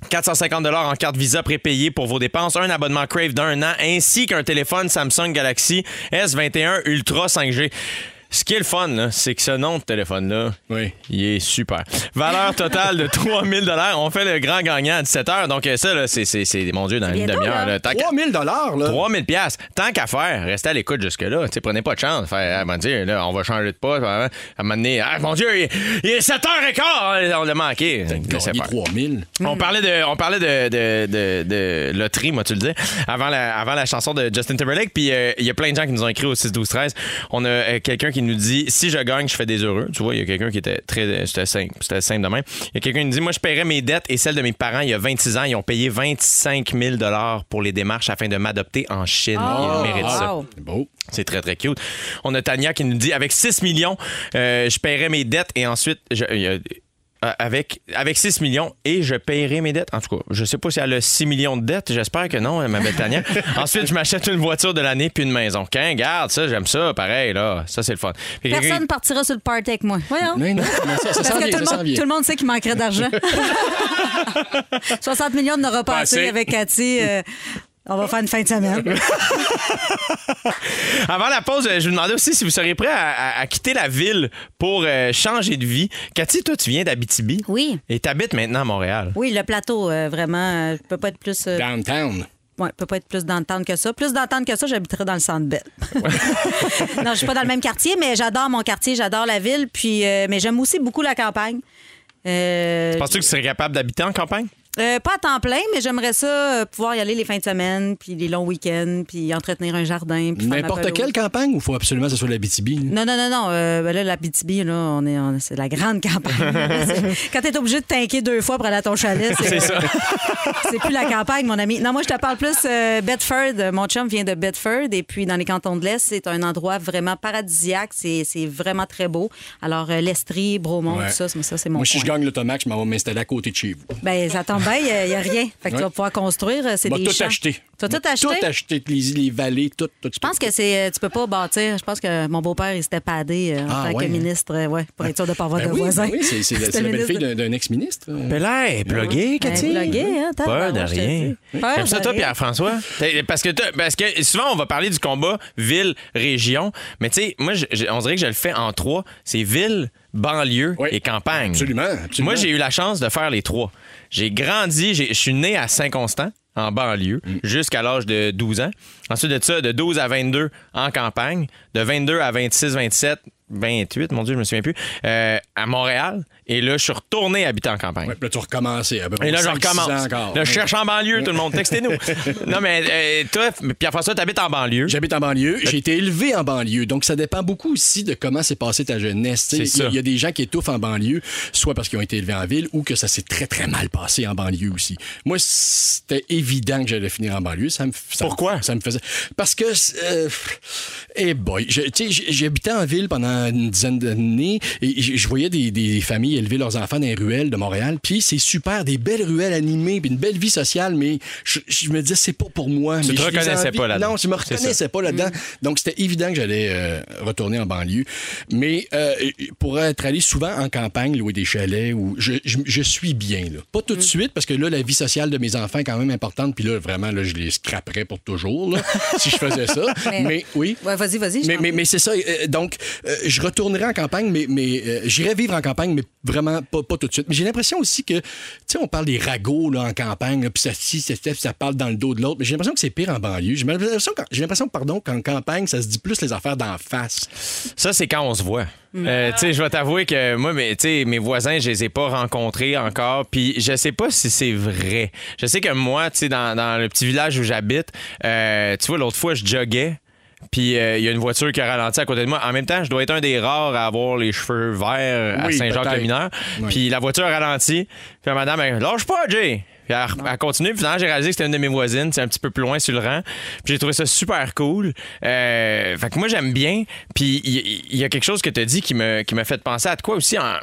450 en carte Visa prépayée pour vos dépenses, un abonnement Crave d'un an, ainsi qu'un téléphone Samsung Galaxy S21 Ultra 5G. Ce qui est le fun, là, c'est que ce nom de téléphone-là, Oui. il est super. Valeur totale de 3000 On fait le grand gagnant à 17 h. Donc, ça, là, c'est, c'est, c'est- mon Dieu, dans une demi-heure. là? là? Tant qu'à- 3000 dollars là. 3000 pièces. Tant qu'à faire, restez à l'écoute jusque-là. Prenez pas de chance. Faire, ah, mon Dieu, là, on va changer de poste. À un moment donné, ah, mon Dieu, il, il est 7h15. On l'a manqué. Laissez Gagné faire. 3000. On parlait de, on parlait de, de, de, de loterie, moi, tu le dis, avant la, avant la chanson de Justin Timberlake. Puis euh, il y a plein de gens qui nous ont écrit au 6 12 13 On a euh, quelqu'un qui nous dit si je gagne, je fais des heureux. Tu vois, il y a quelqu'un qui était très. C'était simple, c'était simple de même. Il y a quelqu'un qui nous dit moi, je paierais mes dettes et celles de mes parents il y a 26 ans. Ils ont payé 25 000 pour les démarches afin de m'adopter en Chine. Ils méritent ça. wow. C'est beau. C'est très, très cute. On a Tania qui nous dit avec 6 millions, euh, je paierai mes dettes et ensuite. je- euh, avec, avec 6 millions et je paierai mes dettes. En tout cas, je sais pas si elle a 6 millions de dettes. J'espère que non, ma belle Tania. Ensuite, je m'achète une voiture de l'année puis une maison. Qu'un garde, ça, j'aime ça. Pareil, là. Ça, c'est le fun. Puis Personne partira sur le party avec moi. Voyons. Non, non, comment ça, ça Parce que tout, ça le monde, vient. tout le monde sait qu'il manquerait d'argent. 60 millions de n'aura pas assez. avec Cathy. euh, on va faire une fin de semaine. Avant la pause, euh, je vous demandais aussi si vous seriez prêt à, à- à quitter la ville pour euh, changer de vie. Cathy, toi, tu viens d'Abitibi. Oui. Et t'habites maintenant à Montréal. Oui, le plateau, euh, vraiment, euh, je peux pas être plus. euh, Downtown. Ouais, peut pas être plus d'entente que ça. Plus d'entente que ça, j'habiterais dans le centre belle. non, je suis pas dans le même quartier, mais j'adore mon quartier, j'adore la ville. Puis, euh, mais j'aime aussi beaucoup la campagne. Euh, Penses-tu que tu serais capable d'habiter en campagne? Euh, pas à temps plein, mais j'aimerais ça euh, pouvoir y aller les fins de semaine, puis les longs week-ends, puis entretenir un jardin. puis N'importe quelle campagne ou faut absolument que ce soit la BTB? Non, non, non, non. Euh, ben là, la BTB, là, on est, on- c'est la grande campagne. Quand t'es obligé de tanker deux fois pour aller à ton chalet, c'est, C'est ça. c'est plus la campagne, mon ami. Non, moi, je te parle plus euh, Bedford. Mon chum vient de Bedford et puis dans les cantons de l'Est, c'est un endroit vraiment paradisiaque. C'est, c'est vraiment très beau. Alors, l'Estrie, Bromont, Ouais. tout ça, c'est- ça, c'est mon Moi, si je gagne l'automax, je m'en vais m'installer à côté de chez vous. Ben, ça tombe bien, il n'y a, rien. Fait que tu vas pouvoir construire. euh, C'est des tout champs. acheter. Tu vas tout acheter? Tout acheter, les, les vallées, tout. tout Je pense que c'est, euh, tu peux pas bâtir. Je pense que mon beau-père, il s'était padé euh, en Ah, tant ouais, que hein? ministre, euh, ouais, pour être sûr de ne pas avoir Ben de oui, voisins. ben oui, c'est c'est c'est la le belle-fille ministre d'un d'un ex-ministre. euh. Ben là, elle est Cathy? Ben, pluguée, hein, Pas tabarouette, de rien. Peur Comme ça, toi. Pierre-François? Parce que, parce que souvent, on va parler du combat ville-région, mais tu sais, moi, on dirait que je le fais en trois. C'est ville, banlieue Oui. et campagne. Absolument, absolument. Moi, j'ai eu la chance de faire les trois. J'ai grandi, je suis né à Saint-Constant, en banlieue, Mm. jusqu'à l'âge de 12 ans. Ensuite de ça, de 12 à 22 en campagne. De 22 à 26, 27, 28, mon Dieu, je me souviens plus, euh, à Montréal. Et là, je suis retourné habiter en campagne. Ouais, puis là, tu recommences. À peu près Et là, je recommence. encore. Là, je cherche en banlieue, tout le monde. Textez-nous. non, mais euh, toi, Pierre-François, t'habites en banlieue. J'habite en banlieue. J'ai été élevé en banlieue. Donc, ça dépend beaucoup aussi de comment s'est passée ta jeunesse. Il y y, a des gens qui étouffent en banlieue, soit parce qu'ils ont été élevés en ville ou que ça s'est très, très mal passé en banlieue aussi. Moi, c'était évident que j'allais finir en banlieue. Ça me, ça me- Pourquoi? Ça me faisait. Parce que. Euh, eh boy. j'habitais en ville pendant une dizaine d'années et je voyais des, des familles élever leurs enfants dans les ruelles de Montréal. Puis c'est super, des belles ruelles animées, puis une belle vie sociale, mais je, je me disais, c'est pas pour moi. Tu mais te reconnaissais envie- pas là-dedans. Non, je me reconnaissais pas là-dedans. Donc, c'était évident que j'allais euh, retourner en banlieue. Mais euh, pour être allé souvent en campagne, louer des chalets, où je, je- je suis bien. Là. Pas tout de suite, parce que là, la vie sociale de mes enfants est quand même importante. Puis là, vraiment, là, je les scraperais pour toujours là, si je faisais ça. Mais- mais oui. Ouais, vas-y, vas-y. Mais, mais, c'est ça. euh, donc, euh, je retournerai en campagne, mais, mais euh, j'irai vivre en campagne, mais vraiment pas, pas tout de suite. Mais j'ai l'impression aussi que, tu sais, on parle des ragots là, en campagne, puis ça, si, ça, ça, ça parle dans le dos de l'autre. Mais j'ai l'impression que c'est pire en banlieue. J'ai l'impression, qu'en- j'ai l'impression, pardon, qu'en campagne, ça se dit plus les affaires d'en face. Ça, c'est quand on se voit. Euh, tu sais, je vais t'avouer que moi, mais, mes voisins, je les ai pas rencontrés encore. Puis je sais pas si c'est vrai. Je sais que moi, tu sais, dans, dans le petit village où j'habite, euh, tu vois, l'autre fois, je joguais. Puis euh, il y a une voiture qui a ralenti à côté de moi. En même temps, je dois être un des rares à avoir les cheveux verts à Oui, Saint-Jacques-le-Mineur. Puis la voiture a ralenti. Puis la madame, elle, lâche pas, Jay. Elle, elle continue. Puis finalement, j'ai réalisé que c'était une de mes voisines, c'est un petit peu plus loin sur le rang. Puis j'ai trouvé ça super cool. Euh, fait que moi, j'aime bien. Puis il y, a quelque chose que tu as dit qui qui m'a fait penser à de quoi aussi en.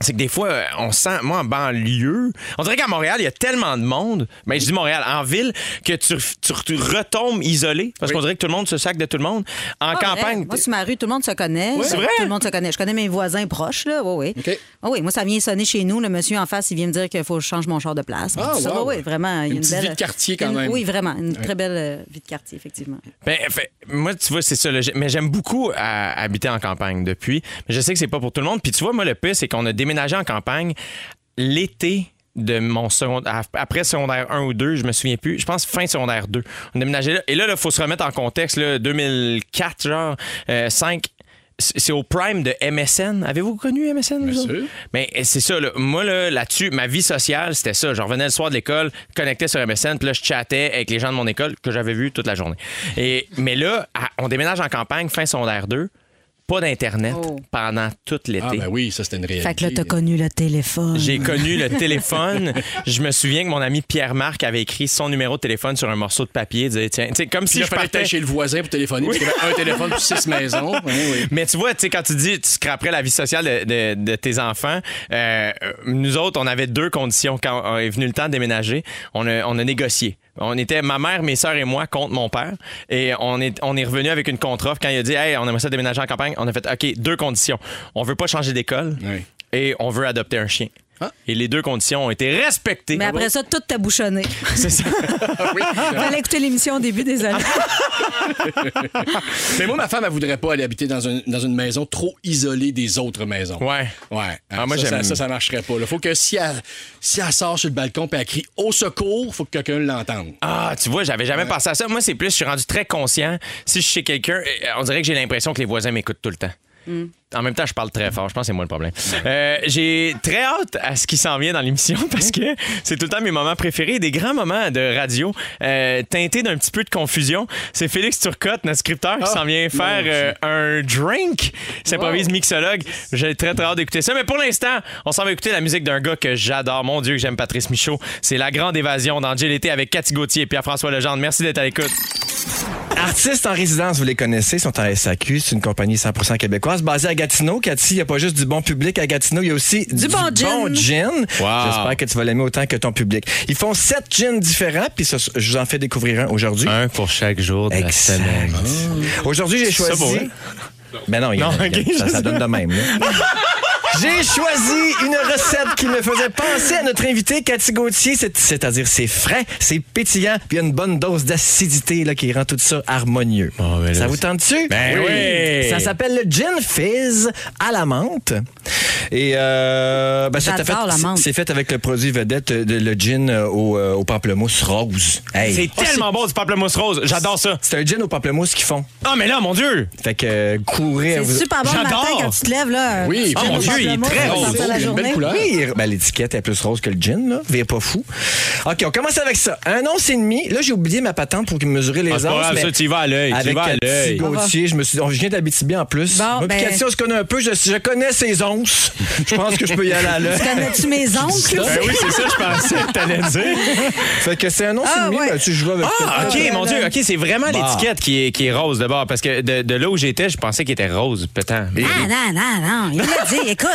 C'est que des fois, euh, on sent, moi, en banlieue, on dirait qu'à Montréal, il y a tellement de monde, mais je dis Montréal, en ville, que tu, tu, tu retombes isolé, parce qu'on dirait que tout le monde se sac de tout le monde. En Pas vrai. campagne, Moi, sur ma rue, tout le monde se connaît. C'est vrai? Tout le monde se connaît. Je connais mes voisins proches, là. Oui, oui. OK. Ah oui, moi, ça vient sonner chez nous. Le monsieur en face, il vient me dire qu'il faut que je change mon char de place. Ah, Tout ça, wow. oui, oui, vraiment. il y a Une belle... vie de quartier, quand une- même. Oui, vraiment. Une très belle euh, vie de quartier, effectivement. Ben, fait, moi, tu vois, c'est ça. là, mais j'aime beaucoup à- habiter en campagne depuis. Mais je sais que c'est pas pour tout le monde. Puis tu vois, moi, le pire, c'est qu'on a déménagé en campagne l'été de mon secondaire, après secondaire 1 ou 2, je me souviens plus, je pense fin secondaire 2. On a déménagé là. Et là, il faut se remettre en contexte, là, 2004, genre, euh, 5. C'est au prime de MSN. Avez-vous connu MSN? Bien sûr. Mais c'est ça, là. moi, là, là-dessus, ma vie sociale, c'était ça. Je revenais le soir de l'école, connecté sur MSN, puis là, je chattais avec les gens de mon école que j'avais vus toute la journée. Et, mais là, on déménage en campagne, fin secondaire 2, pas d'Internet Oh. pendant tout l'été. Ah, ben oui, ça, c'était une réalité. Fait que là, t'as connu le téléphone. J'ai connu le téléphone. Je me souviens que mon ami Pierre-Marc avait écrit son numéro de téléphone sur un morceau de papier. Disait, tiens, tu sais, comme Puis si là, je partais. chez le voisin pour téléphoner, parce qu'il y avait un téléphone pour six maisons. Oui, oui. Mais tu vois, tu sais, quand tu dis tu scraperais la vie sociale de, de- de tes enfants, euh, nous autres, on avait deux conditions quand est venu le temps de déménager. On a, on a négocié. On était ma mère, mes sœurs et moi contre mon père. Et on est, on est revenu avec une contre-offre. Quand il a dit, hey, on aimerait ça déménager en campagne, on a fait, OK, deux conditions. On veut pas changer d'école Oui. et on veut adopter un chien. Ah. Et les deux conditions ont été respectées. Mais après ça, tout t'a bouchonné. C'est ça. Oui, Fallait écouter l'émission au début, désolé. Mais moi, ma femme, elle voudrait pas aller habiter dans, un- dans une maison trop isolée des autres maisons. Ouais. Ouais. Ah, moi, ça, j'aime- ça, ça, ça marcherait pas. Il faut que si elle, si elle sort sur le balcon et elle crie au secours, faut que quelqu'un l'entende. Ah, tu vois, j'avais jamais pensé à ça. Moi, c'est plus, je suis rendu très conscient. Si je suis chez quelqu'un, euh, on dirait que j'ai l'impression que les voisins m'écoutent tout le temps. En même temps, je parle très fort. Je pense que c'est moi le problème. Euh, j'ai très hâte à ce qui s'en vient dans l'émission parce que c'est tout le temps mes moments préférés, des grands moments de radio euh, teintés d'un petit peu de confusion. C'est Félix Turcotte, notre scripteur, qui Ah, s'en vient faire euh, un drink. Il s'improvise mixologue. J'ai très très hâte d'écouter ça. Mais pour l'instant, on s'en va écouter la musique d'un gars que j'adore. Mon Dieu, que j'aime Patrice Michaud. C'est La Grande Évasion dans l'été avec Cathy Gauthier et Pierre-François Legendre. Merci d'être à l'écoute. Artistes en résidence, vous les connaissez, sont en SAQ. C'est une compagnie 100% québécoise basée à Gatineau. Cathy, il n'y a pas juste du bon public à Gatineau, il y a aussi du, bon gin. gin. Wow. J'espère que tu vas l'aimer autant que ton public. Ils font sept gins différents, puis ça, je vous en fais découvrir un aujourd'hui. Un pour chaque jour de la. Aujourd'hui, j'ai ça pour choisi. vrai? Ben non, il y a- Non, il y a- ok, ça, ça donne de même. J'ai choisi une recette qui me faisait penser à notre invité Cathy Gauthier, c'est- c'est-à-dire c'est frais, c'est pétillant, puis il y a une bonne dose d'acidité là, qui rend tout ça harmonieux. Ben là, ça vous tente-tu? Ben oui. Ça s'appelle le gin fizz à la menthe. Et euh, ben, c'est fait- la menthe. C'est fait avec le produit vedette, de, le gin euh, au, euh, au pamplemousse rose. Hey. C'est tellement bon du pamplemousse rose. J'adore ça. C'est un gin au pamplemousse qu'ils font. Ah, mais là, mon Dieu! Fait que euh, courez à C'est vous. super bon le matin J'adore. quand tu te lèves. Là, Oui, oh mon Dieu, il est très rose. une belle couleur. Oui, ben, l'étiquette est plus rose que le gin, là. Vire pas fou. OK, on commence avec ça. Un once et demi. Là, j'ai oublié ma patente pour mesurer les Ah, c'est pas onces. grave, mais ça, tu y vas à l'œil, tu Avec vas à l'œil. Gauthier, je me suis dit, on vient d'Abitibi en plus. Bon, ben- Cathy, on se connaît un peu. Je, je connais ses onces. Je pense que je peux y aller à l'œil. Connais-tu mes oncles? Ben oui, c'est ça, je pensais que t'allais dire. Fait que c'est un once Ah, et demi. ouais. ben, tu joues avec Ah, OK, mon Dieu. OK, c'est vraiment Bah. l'étiquette qui est, qui est rose d'abord. Parce que de, de là où j'étais, je pensais qu'il était rose, peut-être. Ah, non, non, non. Il l'a dit, écoute.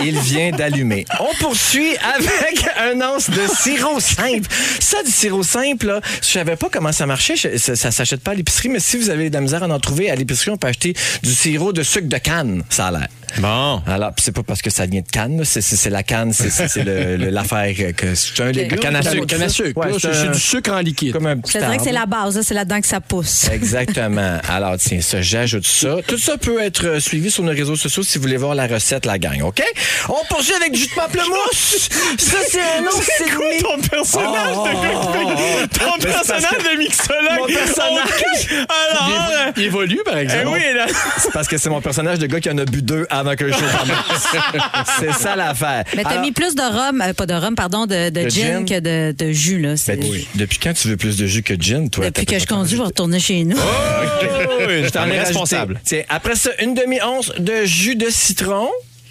Il, vient d'allumer. On poursuit avec un once de sirop simple. Ça, du sirop simple, là, je savais pas comment ça marchait. Ça, ça s'achète pas à l'épicerie, mais si vous avez de la misère à en trouver à l'épicerie, on peut acheter du sirop de sucre de canne, ça a l'air. Bon. Alors, puis c'est pas parce que ça vient de canne, là, c'est, c'est- c'est la canne, c'est, c'est- c'est le- le- l'affaire que c'est un légume. canne à sucre. Canne à sucre. Ouais, là, c'est c'est un- du sucre en liquide. Comme un Je dirais que c'est la base. là, C'est là-dedans que ça pousse. Exactement. Alors, tiens, ça, j'ajoute ça. Tout ça peut être euh, suivi sur nos réseaux sociaux si vous voulez voir la recette, la gang, OK? On poursuit avec du jus de pamplemousse. ça, c'est un autre C'est ton personnage Oh, de oh, oh, Ton personnage de mixologue. Mon personnage. Alors, il évolue, par eh exemple. oui, là. C'est parce que c'est mon personnage de gars qui en a bu deux avant que je commence. c'est ça l'affaire. Mais t'as Alors, mis plus de rhum, euh, pas de rhum, pardon, de, de De gin, gin. que de, de jus. Là. C'est- ben, Depuis quand tu veux plus de jus que de gin, toi? Depuis T'as que je pas- conduis, je vais retourner chez nous. Oui, Je t'en ai responsable. Tiens, après ça, une demi-once de jus de citron.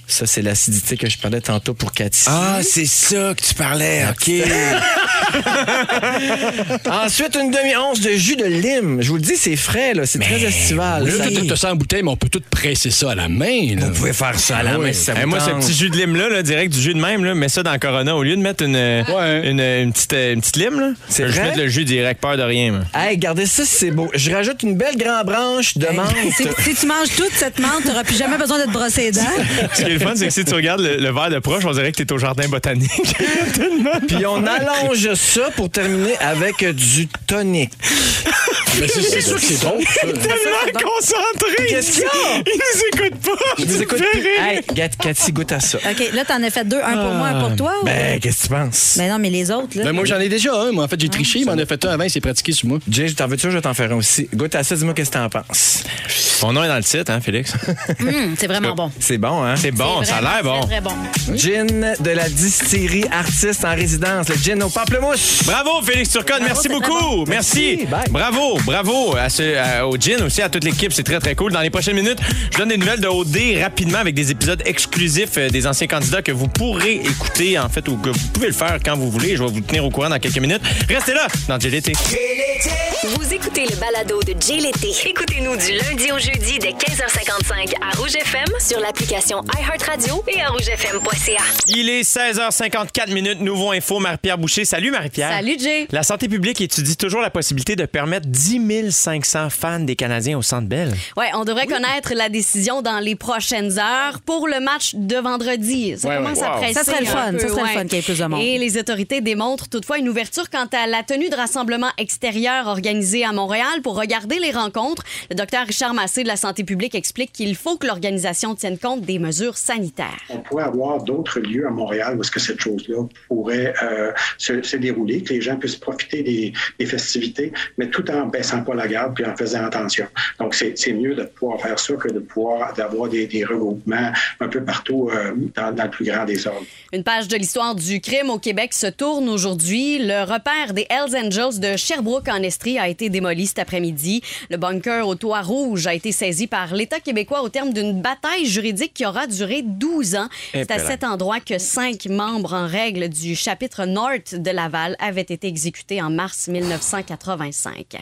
Ça, c'est l'acidité que je parlais tantôt pour Cathy. Ah, c'est ça que tu parlais, OK. Ensuite, une demi-once de jus de lime. Je vous le dis, c'est frais, là. C'est très estival. Là, tout ça en bouteille, mais on peut tout presser ça à la main. Là. Vous pouvez faire ça à la main oui. si ça vous moi, ce tente. petit jus de lime-là, là, direct du jus de même, là, mets ça dans le Corona. Au lieu de mettre une, Ouais. une, une petite, euh, une petite lime, là, C'est je vrai? mettre le jus direct, peur de rien. moi. Hey, regardez ça, c'est beau. Je rajoute une belle grande branche de menthe. Si, si tu manges toute cette menthe, tu n'auras plus jamais besoin de te brosser les dents. Est le fun, c'est que si tu regardes le, le verre de proche, on dirait que t'es au jardin botanique. Puis on allonge ça pour terminer avec du tonic. Mais c'est sûr que c'est bon. ça. tellement concentré. Qu'est-ce qu'il y a? Il nous écoute pas. Je vous écoute Tu. Hey, Cathy, goûte à ça. OK, là, t'en as fait deux, un pour moi, un pour toi. ou- Ben, qu'est-ce que tu penses? Mais non, mais les autres, là. Ben, moi, j'en ai déjà un. Moi, en fait, j'ai triché, mais on a fait un avant, il s'est pratiqué sur moi. Jay, t'en veux-tu? Je vais t'en faire un aussi. Goûte à ça, dis-moi qu'est-ce que t'en penses. Mon nom est dans le titre, hein, Félix? Hum, c'est vraiment bon. C'est bon, hein? C'est bon, ça a l'air bon. Très, bon. Gin de la distillerie artiste en résidence, le gin au pamplemousse. Bravo, Félix Turcotte. Merci beaucoup. bon. Merci. Merci. Bye. Bravo, bravo à ce, à- au Gin aussi, à toute l'équipe. C'est très, très cool. Dans les prochaines minutes, je donne des nouvelles de OD rapidement avec des épisodes exclusifs euh, des anciens candidats que vous pourrez écouter, en fait, ou que vous pouvez le faire quand vous voulez. Je vais vous tenir au courant dans quelques minutes. Restez là dans JLT. Vous écoutez le balado de Jay l'été. Écoutez-nous du lundi au jeudi dès 15h55 à Rouge FM sur l'application iHeartRadio et à rougefm.ca. Il est 16h54 minutes. Nouveau info, Marie-Pierre Boucher. Salut, Marie-Pierre. Salut, Jay. La santé publique étudie toujours la possibilité de permettre 10 500 fans des Canadiens au Centre Bell. Ouais, on devrait connaître la décision dans les prochaines heures pour le match de vendredi. Ça Ouais, commence ouais. à Wow. presser Ça serait le un fun, peu, ça serait le fun qu'il y ait plus de monde. Et les autorités démontrent toutefois une ouverture quant à la tenue de rassemblements extérieurs organisés à Montréal pour regarder les rencontres. Le docteur Richard Massé de la santé publique explique qu'il faut que l'organisation tienne compte des mesures On pourrait avoir d'autres lieux à Montréal où est-ce que cette chose-là pourrait euh, se, se dérouler, que les gens puissent profiter des, des festivités, mais tout en baissant pas la garde puis en faisant attention. Donc, c'est c'est mieux de pouvoir faire ça que de pouvoir d'avoir des, des regroupements un peu partout euh, dans, dans le plus grand des ordres. Une page de l'histoire du crime au Québec se tourne aujourd'hui. Le repère des Hells Angels de Sherbrooke en Estrie a été démoli cet après-midi. Le bunker au toit rouge a été saisi par l'État québécois au terme d'une bataille juridique qui aura duré 12 ans. C'est à cet endroit que cinq membres en règle du chapitre North de Laval avaient été exécutés en mars 1985.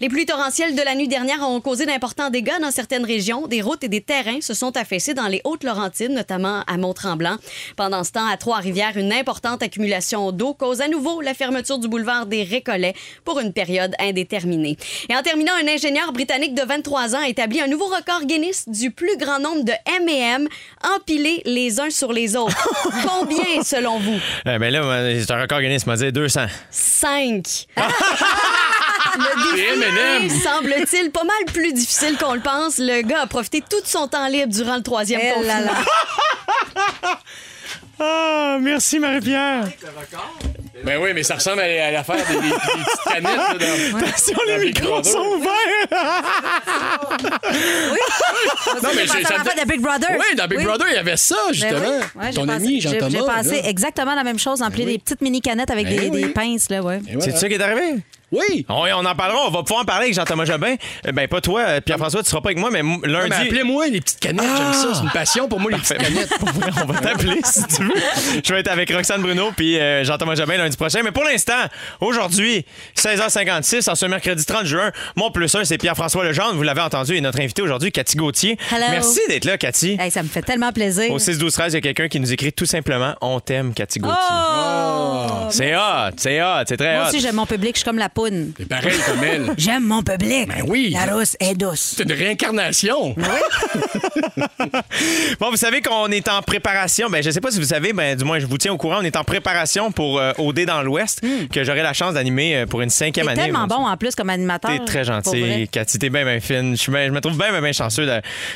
Les pluies torrentielles de la nuit dernière ont causé d'importants dégâts dans certaines régions. Des routes et des terrains se sont affaissés dans les Hautes-Laurentides, notamment à Mont-Tremblant. Pendant ce temps, à Trois-Rivières, une importante accumulation d'eau cause à nouveau la fermeture du boulevard des Récollets pour une période indéterminée. Et en terminant, un ingénieur britannique de 23 ans a établi un nouveau record Guinness du plus grand nombre de M&M empilés les uns sur les autres. Combien, selon vous? Eh ben là, c'est un record organisme, m'a dit 200. 5. Le défi semble-t-il, pas mal plus difficile qu'on le pense. Le gars a profité tout son temps libre durant le troisième Eh confinement. Ah, merci Marie-Pierre. Ben oui, mais ça ressemble à, l'affaire des, des- des petites canettes. là, dans- Attention, dans les micros sont ouverts. Non, mais j'ai- ça me de Big Brother. Oui, dans Big Brother, il y avait ça, Ben justement. oui. Ouais, Ton pensé- ami, j'ai- J'ai Jean-Thomas. pensé là. exactement la même chose, emplir oui. des petites mini-canettes avec Ben des, oui. des pinces, là, ouais. Voilà. C'est ça qui est arrivé? Oui. On en parlera. On va pouvoir en parler avec Jean-Thomas Jobin. Euh, Ben, pas toi, euh, Pierre-François, tu seras pas avec moi, mais m- lundi. mais appelez-moi les petites canettes, j'aime ça. C'est une passion pour moi, les petites canettes. Pour vrai, on va t'appeler si tu veux. Je vais être avec Roxane Bruno puis euh, Jean-Thomas Jobin lundi prochain. Mais pour l'instant, aujourd'hui, 16h56, en ce mercredi 30 juin, mon plus un, c'est Pierre-François Legendre. Vous l'avez entendu, et notre invité aujourd'hui, Cathy Gauthier. Hello. Merci d'être là, Cathy. Hey, ça me fait tellement plaisir. Au 6-12-13, il y a quelqu'un qui nous écrit tout simplement On t'aime, Cathy Gauthier. Oh! C'est hot, c'est hot, c'est très Moi hot. aussi, j'aime mon public, je suis comme la poune. C'est pareil comme elle. J'aime mon public. Ben oui. La rousse est douce. C'est une réincarnation. Bon, vous savez qu'on est en préparation. Ben, je sais pas si vous savez, ben, du moins, je vous tiens au courant. On est en préparation pour euh, OD dans l'Ouest, que j'aurai la chance d'animer euh, pour une cinquième T'es année. tellement bon en plus comme animateur. T'es très gentil. Cathy. T'es bien, bien fine. Je, me trouve bien, bien, bien chanceux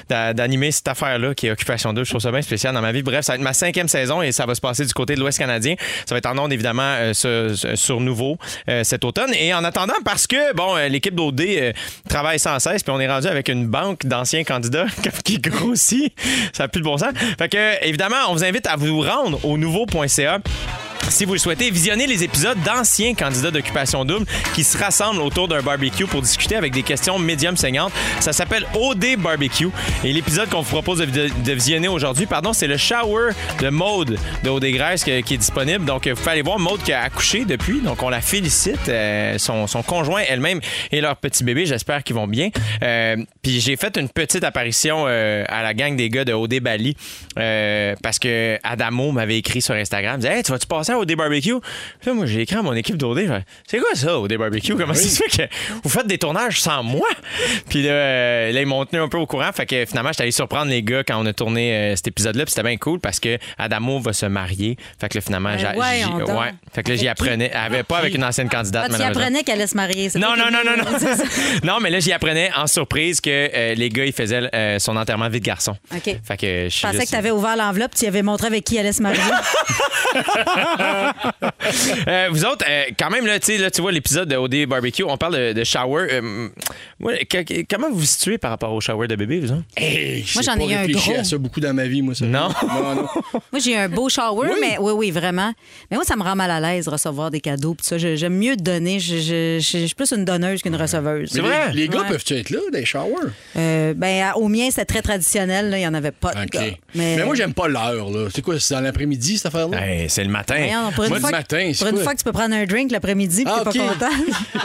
d'animer cette affaire-là qui est Occupation 2. Je trouve ça bien spécial dans ma vie. Bref, ça va être ma cinquième saison et ça va se passer du côté de l'Ouest canadien. Ça va être en ondes, évidemment, euh, sur Nouveau euh, cet automne. Et en attendant, parce que, bon, euh, l'équipe d'OD euh, travaille sans cesse, puis on est rendu avec une banque d'anciens candidats qui grossit. Ça n'a plus de bon sens. Fait que, évidemment, on vous invite à vous rendre au nouveau.ca si vous le souhaitez, visionner les épisodes d'anciens candidats d'occupation double qui se rassemblent autour d'un barbecue pour discuter avec des questions médium saignantes. Ça s'appelle OD Barbecue. Et l'épisode qu'on vous propose de, visionner aujourd'hui, pardon, c'est le shower de Maude de OD Grèce qui, est disponible. Donc, vous pouvez aller voir Maude qui a accouché depuis. Donc, on la félicite. Euh, son, son conjoint, elle-même et leur petit bébé, j'espère qu'ils vont bien. Euh, Puis j'ai fait une petite apparition euh, à la gang des gars de OD Bali euh, parce que Adamo m'avait écrit sur Instagram. Il disait Hey, tu vas-tu passer à OD Barbecue? Puis là, moi, j'ai écrit à mon équipe d'OD. C'est quoi ça, OD Barbecue? Comment ça se fait que vous faites des tournages sans moi? Puis là, euh, là, ils m'ont tenu un peu au courant. Fait que finalement, j'étais allé surprendre les gars quand on a tourné euh, cet épisode-là. Puis c'était bien cool parce que Adamo va se marier. Fait que là, finalement, Ben j'ai. ouais. Fait que là, j'y apprenais. Elle avait pas avec une ancienne candidate, Ah, tu apprenais qu'elle allait se marier. c'est Non, non, non, non, non. C'est ça. non, mais là, j'y apprenais en surprise que euh, les gars, ils faisaient euh, son enterrement vie de garçon. OK. Fait que je Je pensais que tu avais ouvert l'enveloppe, tu y avais montré avec qui elle allait se marier. Euh, vous autres, euh, quand même, là, tu sais, là, tu vois l'épisode de OD Barbecue, on parle de, de shower. Euh, ouais, que- que- comment vous vous situez par rapport au shower de bébé, vous autres? Hey, Moi, j'en ai eu un réfléchi gros. à ça beaucoup dans ma vie, moi. Ça. Non. non, non. Moi, j'ai eu un beau shower, mais oui, oui, vraiment. Mais moi, ça me rend mal à l'aise recevoir des cadeaux. pis ça, j'aime mieux donner. Je, je- je- je suis plus une donneuse qu'une receveuse. C'est vrai? Les, les gars Ouais. peuvent-tu être là, des showers? Euh, ben, à- au mien, c'était très traditionnel. Il n'y en avait pas de gars. Mais, Mais, moi, j'aime pas l'heure. là. C'est quoi? C'est dans l'après-midi, cette affaire-là? Hey, c'est le matin. Voyons, pour une, Moi, fois, du que- matin, c'est pour une quoi? fois que tu peux prendre un drink l'après-midi Ah, t'es OK. pas content.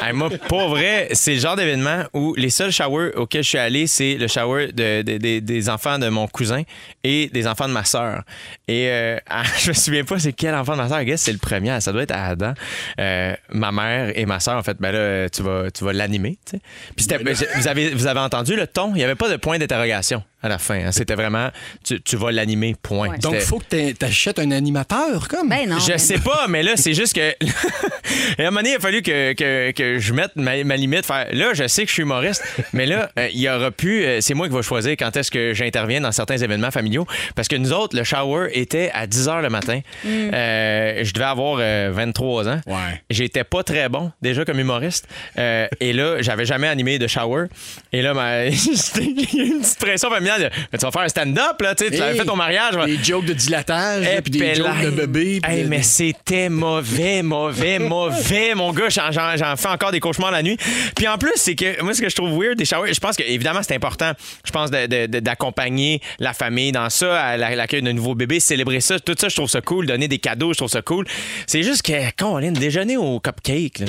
Hey, moi, pour vrai, c'est le genre d'événement où les seuls showers auxquels je suis allé, c'est le shower de- de- de- des enfants de mon cousin et des enfants de ma sœur. Et euh, ah, je me souviens pas c'est quel enfant de ma sœur. I guess c'est le premier. Ça doit être à Adam. Euh, ma mère et ma sœur, en fait, ben là, tu vas, tu vas l'animer. tu sais. Puis c'était- vous, avez, vous avez entendu le ton? Il n'y avait pas de point d'interrogation à la fin. hein. C'était vraiment, tu, tu vas l'animer, point. Ouais. Donc, il faut que t'a- t'achètes un animateur, comme? Ben non. je mais- sais pas, mais là, c'est juste que. Et à un moment donné, il a fallu que, que, que je mette ma, ma limite. Faire, là, je sais que je suis humoriste, mais là, euh, il y aura plus. euh, c'est moi qui vais choisir quand est-ce que j'interviens dans certains événements familiaux. Parce que nous autres, le shower était à 10 h le matin. Euh, je devais avoir euh, 23 ans. Ouais. J'étais pas très bon, déjà, comme humoriste. Euh, et là, j'avais jamais animé de shower. Et là, ma- c'était- il y a une petite pression familiale. Mais tu vas faire un stand-up, là, tu sais, tu l'avais Hey, fait ton mariage. Des jokes de dilatage, Eh, là, puis des jokes de bébé. Hey, de- mais c'était mauvais, mauvais, mauvais, mon gars. J'en, fais encore des cauchemars la nuit. Puis en plus, c'est que moi, ce que je trouve weird des showers, je pense que évidemment c'est important. Je pense d'accompagner la famille dans ça, l'accueil d'un nouveau bébé, célébrer ça. Tout ça, je trouve ça cool. Donner des cadeaux, je trouve ça cool. C'est juste que, Colin, déjeuner au cupcake, là.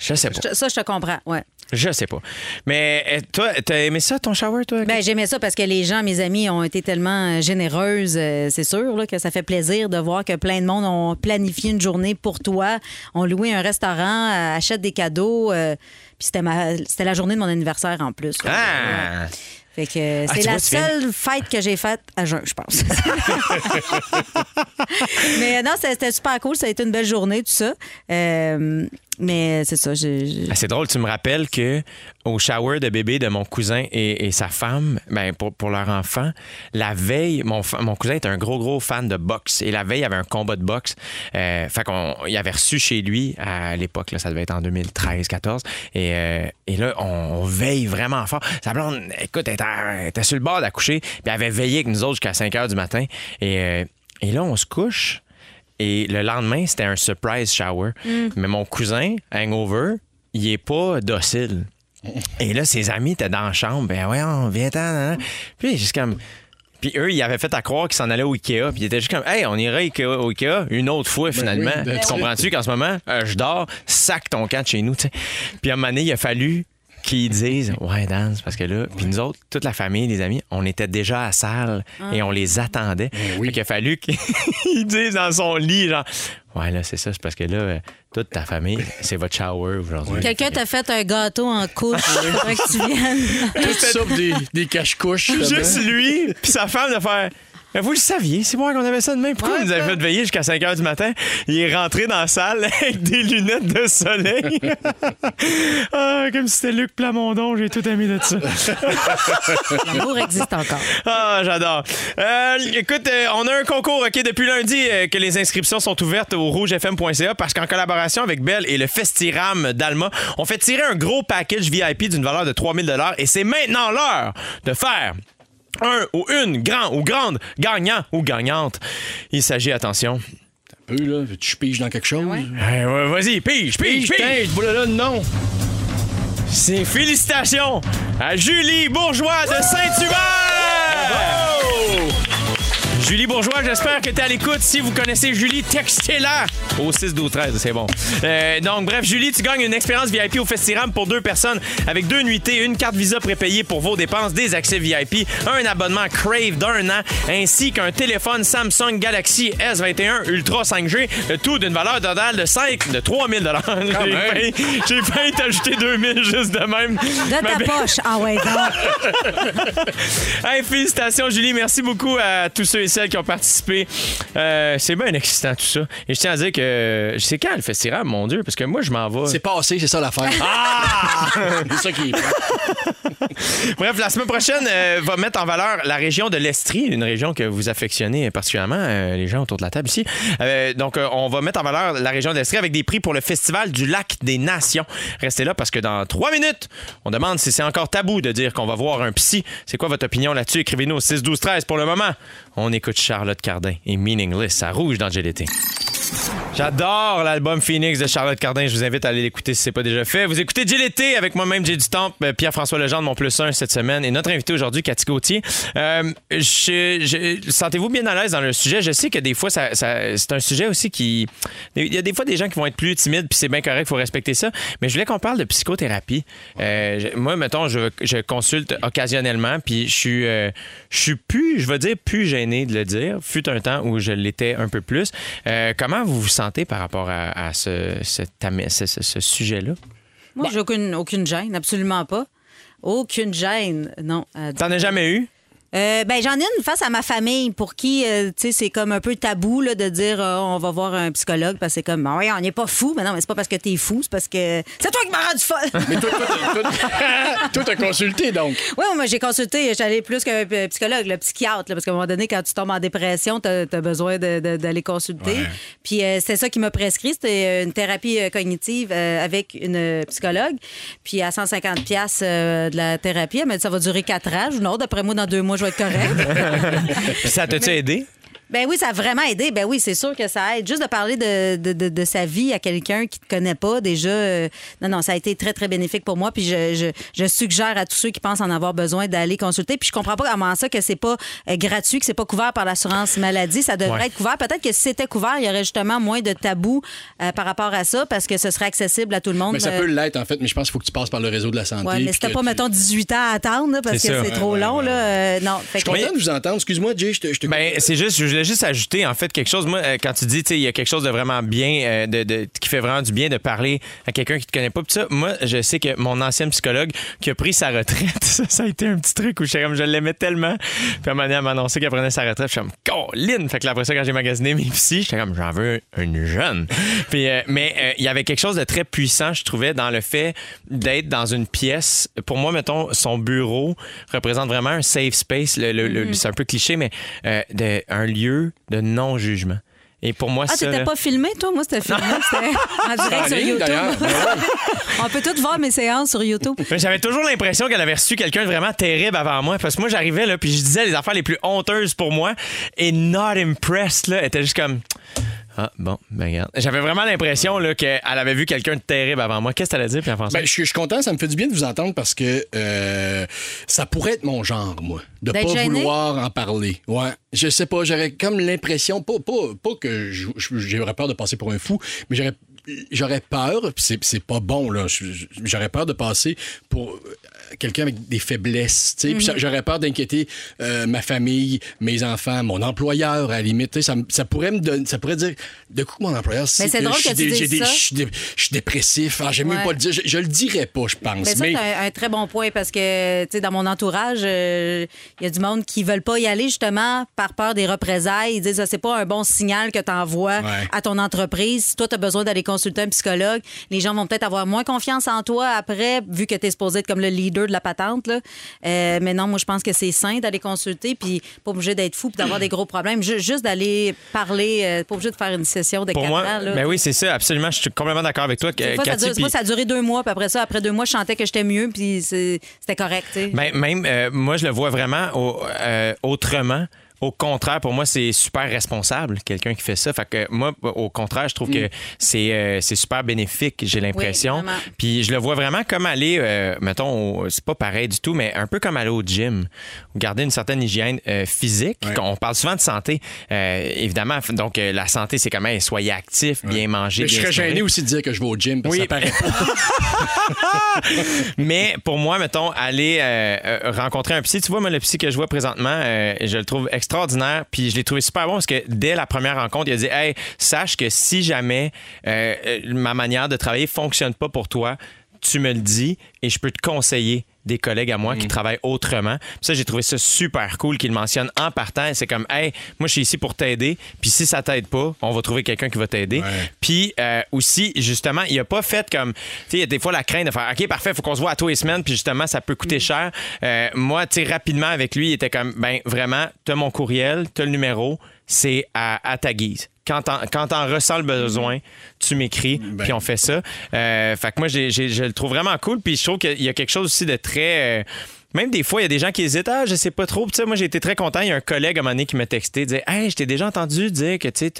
Je sais pas. Ça, je te comprends. Ouais. Je sais pas. Mais euh, toi, t'as aimé ça, ton shower, toi? Ben, j'aimais ça parce que les gens, mes amis, ont été tellement euh, généreuses. euh, c'est sûr là, que ça fait plaisir de voir que plein de monde ont planifié une journée pour toi, ont loué un restaurant, achètent des cadeaux. euh, puis c'était, ma- c'était la journée de mon anniversaire en plus. Ah! Ouais. Fait que Ah, c'est la vois, tu viens- seule fête que j'ai faite à jeun, je pense. mais non, c'était c'était super cool. Ça a été une belle journée, tout ça. Euh, mais c'est ça. j'ai- Ah, C'est drôle, tu me rappelles que au shower de bébé de mon cousin et, sa femme, ben pour, leur enfant, la veille, mon, cousin est un gros, gros fan de boxe. Et la veille, il y avait un combat de boxe. Euh, fait qu'on il avait reçu chez lui à l'époque, ça devait être en 2013-14. Et, euh, et là, on, veille vraiment fort. Sa blonde, écoute, elle sur le bord d'accoucher, puis elle avait veillé avec nous autres jusqu'à 5 heures du matin. Euh, et là, on se couche. Et le lendemain, c'était un surprise shower. Mais mon cousin, hangover, il est pas docile. Et là, ses amis étaient dans la chambre. Ben voyons, viens-t'en. nan, nan. Puis juste comme. Puis eux, ils avaient fait à croire qu'ils s'en allaient au Ikea. Puis ils étaient juste comme, hey, on irait au Ikea une autre fois finalement. oui, ben tu comprends-tu qu'en ce moment, euh, je dors, sac ton camp de chez nous. tu. Puis à un moment donné, il a fallu qu'ils disent, ouais, Dan, c'est parce que là. Puis nous autres, toute la famille, les amis, on était déjà à la salle et on les attendait. oui. Fait qu'il a fallu qu'ils disent dans son lit, genre, ouais, là, c'est ça, c'est parce que là, euh, toute ta famille, c'est votre shower aujourd'hui. Quelqu'un t'a fait un gâteau en couche. Faudrait que tu viennes. Tout ça, pour des, des cache-couches. Juste lui, puis sa femme de faire. Mais vous le saviez, c'est moi qu'on avait ça de même. Pourquoi Ouais, vous nous avez fait veiller jusqu'à 5 h du matin? Il est rentré dans la salle avec des lunettes de soleil. ah, comme si c'était Luc Plamondon, j'ai tout aimé de ça. L'amour existe encore. Ah, j'adore. Euh, écoute, euh, on a un concours OK, depuis lundi euh, que les inscriptions sont ouvertes au rougefm.ca parce qu'en collaboration avec Belle et le Festiram d'Alma, on fait tirer un gros package VIP d'une valeur de 3000 et c'est maintenant l'heure de faire un ou une grand ou grande gagnant ou gagnante. Il s'agit, attention, peu, là. Tu piges dans quelque chose? Eh, ouais, Vas-y, pige, pige, pige. Ce boulot-là, non. C'est félicitations à Julie Bourgeois de Saint-Hubert! Julie Bourgeois, j'espère que tu es à l'écoute. Si vous connaissez Julie, textez-la au 6 12 13, c'est bon. Euh, donc bref, Julie, tu gagnes une expérience VIP au Festiram pour deux personnes avec deux nuitées, une carte Visa prépayée pour vos dépenses, des accès VIP, un abonnement Crave d'un an, ainsi qu'un téléphone Samsung Galaxy S21 Ultra 5G, le tout d'une valeur totale de 5 de 3000 dollars. J'ai failli, t'ajouter 2000 juste de même. De ta poche. Ah ouais. Hey, félicitations, Julie. Merci beaucoup à tous ceux et celles qui ont participé. Euh, c'est bien excitant, tout ça. Et je tiens à dire que je sais quand le festival, mon Dieu, parce que moi, je m'en vais. C'est passé, c'est ça l'affaire. Ah! c'est ça qui est. Bref, la semaine prochaine euh, va mettre en valeur la région de l'Estrie, une région que vous affectionnez particulièrement, euh, les gens autour de la table ici. Euh, donc, on va mettre en valeur la région de l'Estrie avec des prix pour le Festival du Lac des Nations. Restez là parce que dans trois minutes, on demande si c'est encore tabou de dire qu'on va voir un psy. C'est quoi votre opinion là-dessus? Écrivez-nous au 6 12 13 pour le moment. On écoute Charlotte Cardin et Meaningless à Rouge dans. J'adore l'album Phoenix de Charlotte Cardin. Je vous invite à aller l'écouter si ce n'est pas déjà fait. Vous écoutez Été avec moi-même, Jay du Temple, euh, Pierre-François Legendre, mon plus un cette semaine, et notre invité aujourd'hui, Cathy Gauthier. Euh, Sentez-vous bien à l'aise dans le sujet? Je sais que des fois, c'est un sujet aussi qui... Il y a des fois des gens qui vont être plus timides, puis c'est bien correct, il faut respecter ça. Mais je voulais qu'on parle de psychothérapie. Euh, moi, mettons, je, consulte occasionnellement, puis je suis, je suis plus, je veux dire, plus gêné de le dire. Fut un temps où je l'étais un peu plus. Euh, comment vous vous sentez par rapport à, à ce, cet amé- ce- ce- ce sujet-là? Moi, j'ai aucune, aucune gêne, absolument pas. Aucune gêne, non. Euh, T'en as jamais eu? Euh, ben j'en ai une face à ma famille pour qui euh, tu sais c'est comme un peu tabou là, de dire euh, on va voir un psychologue parce que c'est comme Ah ouais on n'est pas fou. Mais non mais c'est pas parce que t'es fou c'est parce que c'est toi qui m'as rendu folle. Mais toi, toi, toi, toi- toi, t'as consulté, donc. oui moi j'ai consulté. J'allais plus qu'un psychologue le psychiatre là, parce qu'à un moment donné quand tu tombes en dépression t'as as besoin d'aller consulter. Puis c'est ça qui m'a prescrit. C'était une thérapie cognitive avec une psychologue. Puis à 150 pièces de la thérapie elle m'a dit ça va durer 4 ans. Non d'après moi dans deux mois je vais être correct ça t'a-tu aidé? Ben oui, ça a vraiment aidé. Ben oui, c'est sûr que ça aide. Juste de parler de, de, de- de sa vie à quelqu'un qui ne te connaît pas, déjà, euh, non, non, ça a été très, très bénéfique pour moi. Puis je, je, je suggère à tous ceux qui pensent en avoir besoin d'aller consulter. Puis je comprends pas comment ça que c'est pas euh, gratuit, que c'est pas couvert par l'assurance maladie. Ça devrait Ouais. être couvert. Peut-être que si c'était couvert, il y aurait justement moins de tabous euh, par rapport à ça parce que ce serait accessible à tout le monde. Mais ça peut l'être, en fait, mais je pense qu'il faut que tu passes par le réseau de la santé. Ouais, mais c'était pas, tu- mettons, 18 ans à attendre, là, parce que C'est trop Ouais, long. ouais. Là. Euh, non. Fait Je que- suis content de vous entendre. Excuse-moi, Jay, je te. je te- Ben, c'est juste, je voulais juste ajouter, en fait, quelque chose. Moi, euh, quand tu dis, tu sais, il y a quelque chose de vraiment bien, euh, de, de- qui fait vraiment du bien de parler à quelqu'un qui te connaît pas. Puis ça, moi, je sais que mon ancienne psychologue qui a pris sa retraite, ça, ça a été un petit truc où je, comme, je l'aimais tellement. Puis à un moment donné, elle m'a annoncé qu'elle prenait sa retraite. Je suis comme, Colin! Fait que là, après ça, quand j'ai magasiné mes psys, j'étais comme, j'en veux une jeune. Puis, euh, mais euh, il y avait quelque chose de très puissant, je trouvais, dans le fait d'être dans une pièce. Pour moi, mettons, son bureau représente vraiment un safe space. Le- le- le- C'est un peu cliché, mais euh, de, un lieu de non-jugement. Et pour moi, Ah, ça. t'étais pas filmé, toi? Moi, c'était filmé. C'était en direct sur YouTube. Ben On peut tous voir mes séances sur YouTube. J'avais toujours l'impression qu'elle avait reçu quelqu'un de vraiment terrible avant moi. Parce que moi, j'arrivais là, puis je disais les affaires les plus honteuses pour moi. Et not impressed, là, était juste comme. Ah, bon, ben regarde. J'avais vraiment l'impression là, qu'elle avait vu quelqu'un de terrible avant moi. Qu'est-ce que t'allais dire, Pierre-François? Ben, je, suis- je suis content, ça me fait du bien de vous entendre parce que euh, ça pourrait être mon genre, moi, de D'être pas gêné? vouloir en parler. Ouais, je sais pas, j'aurais comme l'impression, pas, pas, pas que j'aurais peur de passer pour un fou, mais j'aurais j'aurais peur, puis c'est c'est pas bon là, j'aurais peur de passer pour quelqu'un avec des faiblesses, Mhm. j'aurais peur d'inquiéter euh, ma famille, mes enfants, mon employeur à la limite, ça, ça pourrait me donner, ça pourrait dire de coup mon employeur, Mais c'est drôle je que tu dises des- ça. je suis dé- dépressif, ah, j'aime mieux Ouais. pas le dire, je, je le dirais pas, je pense, Mais ça, mais c'est un, un très bon point parce que, tu sais, dans mon entourage, euh, il y a du monde qui veulent pas y aller justement par peur des représailles. Ils disent, ah, c'est pas un bon signal que tu envoies Ouais. à ton entreprise. Si toi, tu as besoin d'aller consulter un psychologue, les gens vont peut-être avoir moins confiance en toi après, vu que tu es supposé être comme le leader de la patente. Là. Euh, mais non, moi, je pense que c'est sain d'aller consulter, puis pas obligé d'être fou, puis d'avoir des gros problèmes. Ju- juste d'aller parler, euh, pas obligé de faire une session de pour quatre moi, ans. Là. ben oui, c'est ça, absolument. Je suis complètement d'accord avec toi, fois, ça, dure- moi, ça a duré deux mois, puis après ça, après deux mois, je sentais que j'étais mieux, puis c'était correct. Ben, même, euh, moi, je le vois vraiment au- autrement au contraire, pour moi, c'est super responsable, quelqu'un qui fait ça. Fait que moi, au contraire, je trouve que c'est euh, c'est super bénéfique, j'ai l'impression. Puis je le vois vraiment comme aller, euh, mettons, au- c'est pas pareil du tout, mais un peu comme aller au gym, garder une certaine hygiène euh, physique. On parle souvent de santé, évidemment. Donc la santé, c'est quand même soyez actif, bien manger. Mais je serais gêné aussi de dire que je vais au gym parce Oui. que ça paraît pas. Mais pour moi, mettons, aller rencontrer un psy, tu vois, moi, le psy que je vois présentement, je le trouve extraordinaire. Puis je l'ai trouvé super bon parce que dès la première rencontre, il a dit Hey, sache que si jamais euh, euh, ma manière de travailler fonctionne pas pour toi, tu me le dis et je peux te conseiller des collègues à moi qui travaillent autrement. Puis ça, j'ai trouvé ça super cool qu'il le mentionne en partant. C'est comme, hey, moi, je suis ici pour t'aider. Puis si ça t'aide pas, on va trouver quelqu'un qui va t'aider. Ouais. Puis euh, aussi, justement, il a pas fait comme, tu sais, il y a des fois la crainte de faire, OK, parfait, faut qu'on se voit à tous les semaines. Puis justement, ça peut coûter cher. Euh, moi, tu sais, rapidement avec lui, il était comme, ben vraiment, t'as mon courriel, t'as le numéro, c'est à, à ta guise. Quand t'en, quand t'en ressens le besoin, tu m'écris, puis on fait ça. Euh, fait que moi, j'ai- j'ai- je le trouve vraiment cool. Puis je trouve qu'il y a quelque chose aussi de très... euh, même des fois, il y a des gens qui hésitent. Ah, je sais pas trop. Tu sais, moi, j'ai été très content. Il y a un collègue à un moment donné qui m'a texté, disait Hey, je t'ai déjà entendu dire que tu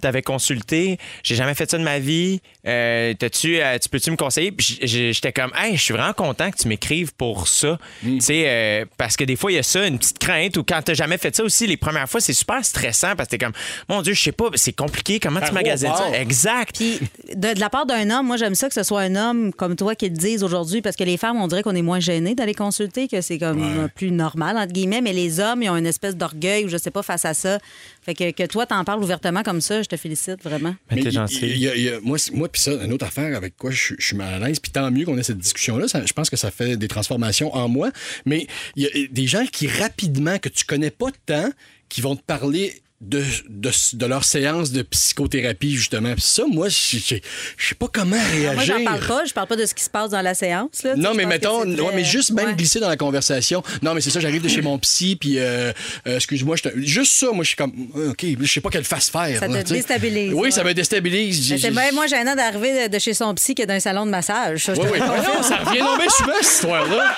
t'avais consulté. J'ai jamais fait ça de ma vie. Euh, t'as-tu, euh, tu peux-tu me conseiller? J'étais comme Hey, je suis vraiment content que tu m'écrives pour ça. Tu sais, euh, parce que des fois, il y a ça, une petite crainte, ou quand t'as jamais fait ça aussi, les premières fois, c'est super stressant parce que t'es comme Mon Dieu, je sais pas, c'est compliqué. Comment tu magasines ça? Exact. Puis, de, de la part d'un homme, moi, j'aime ça que ce soit un homme comme toi qui le dise aujourd'hui, parce que les femmes, on dirait qu'on est moins gênés d'aller consulter, que c'est comme euh, plus normal, entre guillemets, mais les hommes, ils ont une espèce d'orgueil ou je sais pas face à ça. Fait que, que toi, t'en parles ouvertement comme ça, je te félicite vraiment. Mais t'es gentil. il y a- il y a- moi, moi puis ça, une autre affaire avec quoi je, je suis mal à l'aise, puis tant mieux qu'on ait cette discussion-là. ça- je pense que ça fait des transformations en moi. Mais il y a des gens qui, rapidement, que tu connais pas tant, qui vont te parler de, de, de leur séance de psychothérapie, justement. Puis ça, moi, je sais pas comment Moi, réagir. j'en parle pas. Je parle pas de ce qui se passe dans la séance. Là, Non, mais mettons, ouais, mais juste même Ouais. glisser dans la conversation. Non, mais c'est ça, j'arrive de chez mon psy, puis euh, euh, excuse-moi, juste ça, moi, je suis comme, euh, OK, je sais pas quelle face faire. Ça te là, déstabilise, Oui, ouais. ça me déstabilise. C'est j'ai- bien moins gênant d'arriver de, de chez son psy que d'un salon de massage. ça, Oui, oui. ça revient mais souvent, cette histoire-là.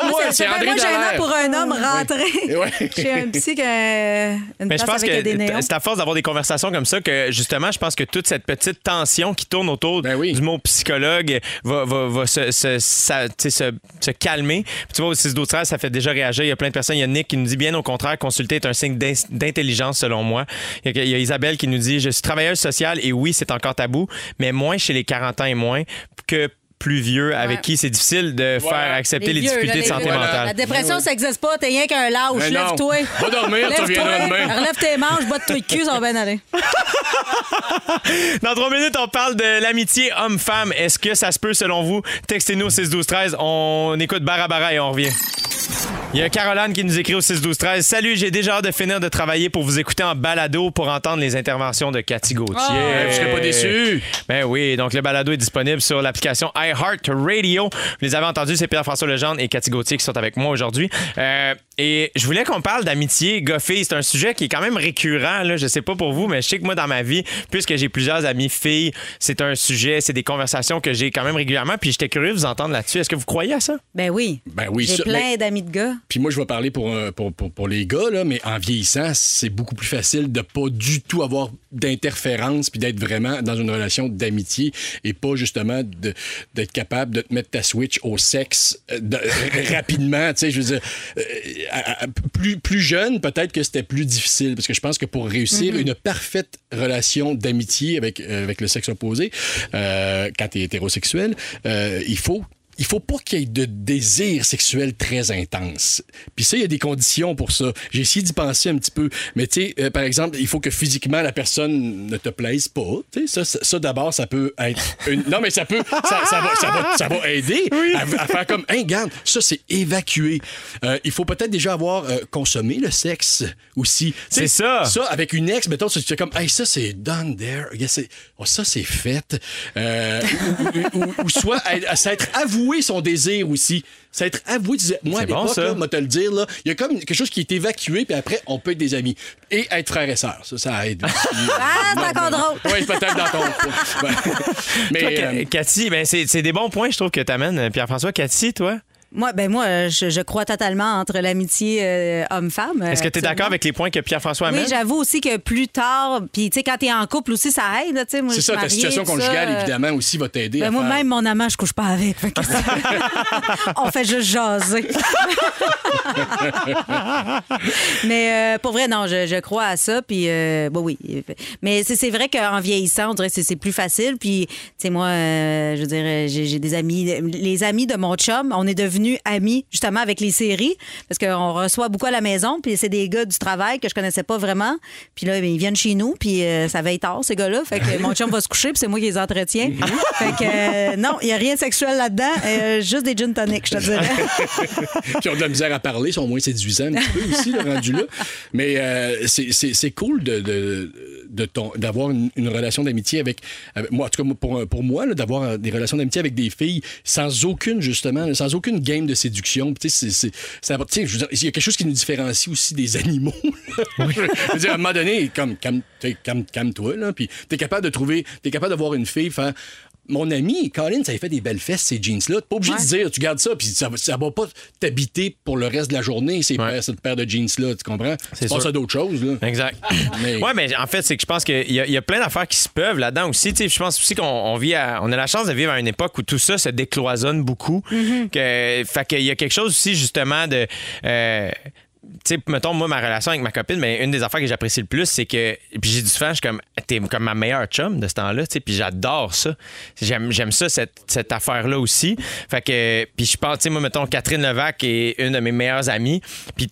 C'est pas moi, c'est bien André gênant Dallaire. pour un homme rentrer chez un psy qu'une Mais je pense avec que des néons. c'est à force d'avoir des conversations comme ça que justement, je pense que toute cette petite tension qui tourne autour Ben oui. du mot psychologue va, va, va se, se, ça- se- se calmer. Puis tu vois, au 6 12 13 ça fait déjà réagir. Il y a plein de personnes. Il y a Nick qui nous dit bien au contraire, consulter est un signe d'in- d'intelligence selon moi. Il y, a, il y a Isabelle qui nous dit je suis travailleuse sociale et oui, c'est encore tabou, mais moins chez les 40 ans et moins que plus vieux avec Ouais. qui c'est difficile de faire accepter les, vieux, difficultés là, de santé vieux. mentale. La dépression, ça n'existe pas. T'es rien qu'un lâche. Lève-toi. Va dormir, tu Lève-toi. reviendras demain. Relève tes manches, botte-toi le cul, ça va bien aller. Dans trois minutes, on parle de l'amitié homme-femme. Est-ce que ça se peut selon vous? Textez-nous au 6 12 13 On écoute Barabara et on revient. Il y a Caroline qui nous écrit au 6 12 13 Salut, j'ai déjà hâte de finir de travailler pour vous écouter en balado pour entendre les interventions de Cathy Gauthier. Eh, vous serez pas déçus. Ben oui, donc le balado est disponible sur l'application iHeartRadio. Vous les avez entendus, c'est Pierre-François Legendre et Cathy Gauthier qui sont avec moi aujourd'hui. Euh, et je voulais qu'on parle d'amitié, gars-filles. C'est un sujet qui est quand même récurrent. Là. Je sais pas pour vous, mais je sais que moi, dans ma vie, puisque j'ai plusieurs amis filles, c'est un sujet, c'est des conversations que j'ai quand même régulièrement. Puis j'étais curieux de vous entendre là-dessus. Est-ce que vous croyez à ça? Ben oui. Ben oui, J'ai plein mais- d'amis de gars. Puis moi, je vais parler pour, euh, pour, pour, pour les gars, là, mais en vieillissant, c'est beaucoup plus facile de pas du tout avoir d'interférence puis d'être vraiment dans une relation d'amitié et pas justement de- d'être capable de te mettre ta switch au sexe euh, de- rapidement. Tu sais, je veux dire, euh, à- à- plus, plus jeune, peut-être que c'était plus difficile parce que je pense que pour réussir une parfaite relation d'amitié avec, euh, avec le sexe opposé, euh, quand tu es hétérosexuel, euh, il faut il faut pas qu'il y ait de désir sexuel très intense. Puis ça, il y a des conditions pour ça. J'ai essayé d'y penser un petit peu. Mais tu sais, euh, par exemple, il faut que physiquement la personne ne te plaise pas. Tu sais, ça, ça, ça, d'abord, ça peut être une... Non, mais ça peut... Ça, ça va, ça, va, ça va aider à, à faire comme... Hey, regarde, ça, c'est évacué. Euh, il faut peut-être déjà avoir euh, consommé le sexe aussi. C'est ça. Ça, avec une ex, mettons, tu fais comme... Hey, ça, c'est done there. Yeah, oh, ça, c'est fait. Ou, ou- ou- ou soit à, à s'être avoué son désir aussi. S'être avoué, tu disais, moi, à C'est bon, l'époque, moi, te le dire, là, il y a comme quelque chose qui est évacué, puis après, on peut être des amis. Et être frère et sœur, ça, ça aide. aussi. Ah, c'est encore drôle. Oui, peut-être dans ton. Ouais. Mais, Toi, euh, Ca- Cathy, ben c'est c'est des bons points, je trouve, que tu amènes. Pierre-François, Cathy, toi? Moi, ben moi, euh, je, je crois totalement entre l'amitié euh, homme-femme. Est-ce que tu es d'accord avec les points que Pierre-François amène? Oui, j'avoue aussi que plus tard, puis tu sais, quand t'es en couple aussi, ça aide. là, tu sais, moi, C'est ça, ta situation conjugale, ça, euh, évidemment, aussi va t'aider Ben à moi, faire- même mon amant, je couche pas avec. Fait que On fait juste jaser. Mais euh, pour vrai, non, je, je crois à ça. Puis, euh, bon, oui. Mais c'est c'est vrai qu'en vieillissant, on dirait que c'est- c'est plus facile. Puis, tu sais, moi, euh, je veux dire, j'ai des amis. Les amis de mon chum, on est devenus amis justement avec les séries parce qu'on reçoit beaucoup à la maison. Puis, c'est des gars du travail que je connaissais pas vraiment. Puis là, ben, ils viennent chez nous. Puis, euh, ça veille tard, ces gars-là. Fait que mon chum va se coucher. Puis, c'est moi qui les entretiens. fait que, euh, non, il n'y a rien de sexuel là-dedans. euh, juste des gin tonic, je te dirais. qui ont de la misère à parler, sont moins séduisants un petit peu aussi, le rendu là. Mais euh, c'est- cool de, de, de ton- d'avoir une, une relation d'amitié avec, avec- moi, en tout cas pour, pour moi, d'avoir des relations d'amitié avec des filles sans aucune, justement, sans aucune game de séduction. Tu sais, c'est- c'est- il y a quelque chose qui nous différencie aussi des animaux. je veux dire, à un moment donné, comme, calme, calme, calme-toi, là, puis t'es capable de trouver, t'es capable de voir une fille faire mon ami, Colin, ça a fait des belles fesses, ces jeans-là. T'es pas obligé de dire, tu gardes ça, puis ça, va- ça va pas t'habiter pour le reste de la journée, ces paires- cette paire de jeans-là, tu comprends? C'est sûr. à d'autres choses, là. Exact. Mais- Ouais, mais en fait, c'est que je pense qu'il y, a- il y a plein d'affaires qui se peuvent là-dedans aussi. Tu sais, je pense aussi qu'on on vit à- on a la chance de vivre à une époque où tout ça se décloisonne beaucoup. que, fait qu'il y a quelque chose aussi, justement, de. euh, tu sais, mettons, moi, ma relation avec ma copine, mais une des affaires que j'apprécie le plus, c'est que. Puis j'ai du souvent, je suis comme. T'es comme ma meilleure chum de ce temps-là, tu sais, puis j'adore ça. J'aime, j'aime ça, cette, cette affaire-là aussi. Fait que. Puis je pense, tu sais, moi, mettons, Catherine Levac est une de mes meilleures amies. Puis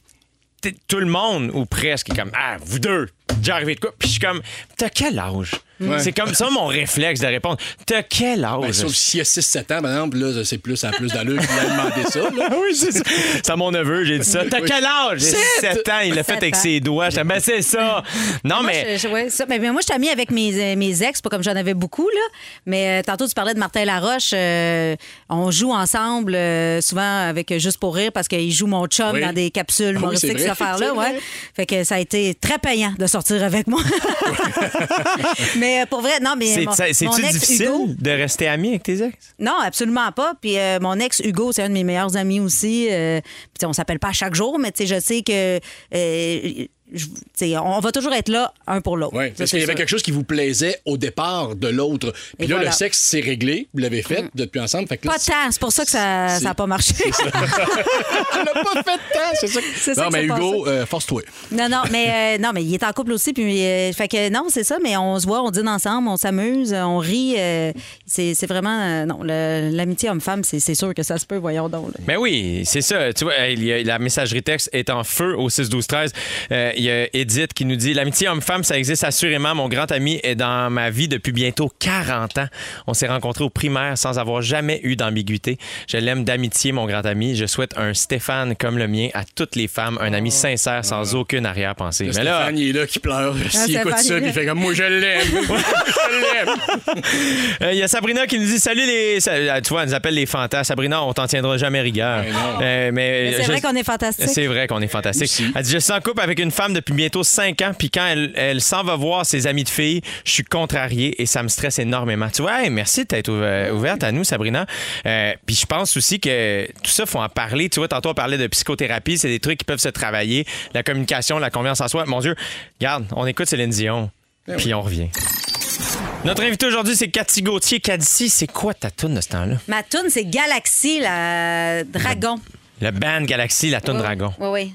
tout le monde, ou presque, est comme Ah, vous deux, déjà arrivé de quoi? Puis je suis comme T'as quel âge? Ouais. C'est comme ça mon réflexe de répondre T'as quel âge? Ben, sauf s'il y a 6-7 ans, par exemple, là, c'est plus, a plus d'allure qu'il a demandé ça. là. Oui, c'est ça. C'est à mon neveu, j'ai dit ça. T'as Oui. quel âge? J'ai Sept. 7 ans. Il l'a fait avec ans. ses doigts. J'étais, ben, c'est ça. Non, Moi, mais. je- je- ouais, ça. Mais, mais moi, je suis amie avec mes, euh, mes ex, pas comme j'en avais beaucoup, là. Mais euh, tantôt, tu parlais de Martin Laroche. euh, on joue ensemble, euh, souvent avec Juste pour rire, parce qu'il joue mon chum Oui. dans des capsules Ah oui, humoristiques, c'est vrai, cette affaire-là. c'est vrai. Ouais. Fait que ça a été très payant de sortir avec moi. mais euh, pour vrai, non, mais. C'est-tu difficile Hugo- de rester ami avec tes ex? non, absolument pas. Puis euh, mon ex Hugo, c'est un de mes meilleurs amis aussi. Euh, puis on s'appelle pas à chaque jour, mais tu sais, je sais que euh, je- on va toujours être là un pour l'autre. Oui, Ça, parce qu'il y avait quelque chose qui vous plaisait au départ de l'autre? Puis Et là, voilà. le sexe, c'est réglé. Vous l'avez fait, êtes plus ensemble. Fait que là, Pas tant, c'est pour ça que ça n'a pas marché. On n'a pas fait de temps, c'est ça. C'est ça Non, mais Hugo, euh, force-toi. non, non, mais euh, non, mais il est en couple aussi, puis euh, fait que non, c'est ça, mais on se voit, on dîne ensemble, on s'amuse, on rit. euh, c'est c'est vraiment euh, non, le- l'amitié homme-femme, c'est c'est sûr que ça se peut, voyons donc. là. Ben oui, c'est ça. Tu vois, hey, il y a- la messagerie texte est en feu au 6-12-13. Euh, Il y a Edith qui nous dit L'amitié homme-femme, ça existe assurément. Mon grand ami est dans ma vie depuis bientôt 40 ans. On s'est rencontrés au primaire sans avoir jamais eu d'ambiguïté. Je l'aime d'amitié, mon grand ami. Je souhaite un Stéphane comme le mien à toutes les femmes, un ami sincère sans aucune arrière-pensée. Mais là, Stéphane, il est là qui pleure. S'il Stéphane, écoute il ça, il fait comme moi, je l'aime. je l'aime. Euh, Il y a Sabrina qui nous dit Salut les. euh, Tu vois, elle nous appelle les fantas. Sabrina, on t'en tiendra jamais rigueur. Euh, mais Mais c'est je- vrai qu'on est fantastique. C'est vrai qu'on est fantastique. Aussi. Elle dit Je suis en couple avec une femme depuis bientôt 5 ans, puis quand elle, elle s'en va voir ses amis de filles, je suis contrarié et ça me stresse énormément. Tu vois, hey, merci d'être ouver- ouverte à nous, Sabrina. Euh, puis je pense aussi que tout ça, faut en parler. Tu vois, tantôt, on parlait de psychothérapie, c'est des trucs qui peuvent se travailler. La communication, la confiance en soi. Mon Dieu, regarde, on écoute Céline Dion, puis on revient. Notre invité aujourd'hui, c'est Cathy Gauthier. Cathy, c'est quoi ta toune de ce temps-là? Ma tune, c'est Galaxy, la dragon. Le band Galaxy, la toune Dragon. Oui, oui.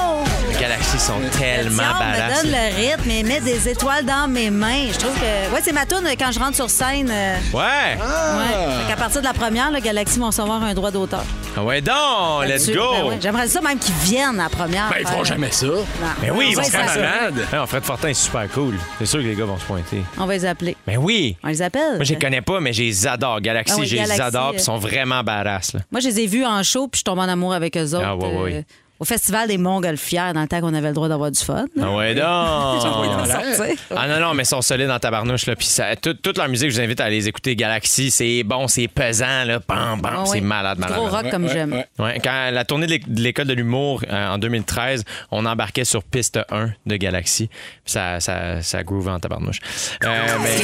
sont tellement Tiens, me badass. donne le rythme et met des étoiles dans mes mains. Je trouve que. Ouais, c'est ma tune quand je rentre sur scène. euh, Ouais! Ouais. Fait qu'à partir de la première, le Galaxy vont recevoir un droit d'auteur. Ah ouais, donc, let's Là-dessus. go! Ben ouais. J'aimerais ça même qu'ils viennent à la première. Ben, ils feront jamais ça. Non. Mais oui, ils on vont va faire appeler. malade. Non, Fred Fortin est super cool. C'est sûr que les gars vont se pointer. On va les appeler. Mais oui! On les appelle. Moi, je les connais pas, mais je les adore. Galaxy, Ah oui, je les Galaxy, adore, euh. puis ils sont vraiment badass. Là. Moi, je les ai vus en show, puis je tombe en amour avec eux autres. Ah, ouais, ouais. Euh, au Festival des Montgolfières, dans le temps qu'on avait le droit d'avoir du fun. Ah ouais, en. Sortir. Ah non, non, mais ils sont solides dans tabarnouche. Là. Puis ça, tout- toute leur musique, je vous invite à les écouter. Galaxy, c'est bon, c'est pesant. Là. Bam, bam, Ah c'est malade, malade. Gros rock comme Ouais, j'aime. ouais. Ouais, quand la tournée de l'é- de l'école de l'humour euh, en 2013, on embarquait sur piste 1 de Galaxy. Ça, ça, ça groove en tabarnouche. Euh, mais...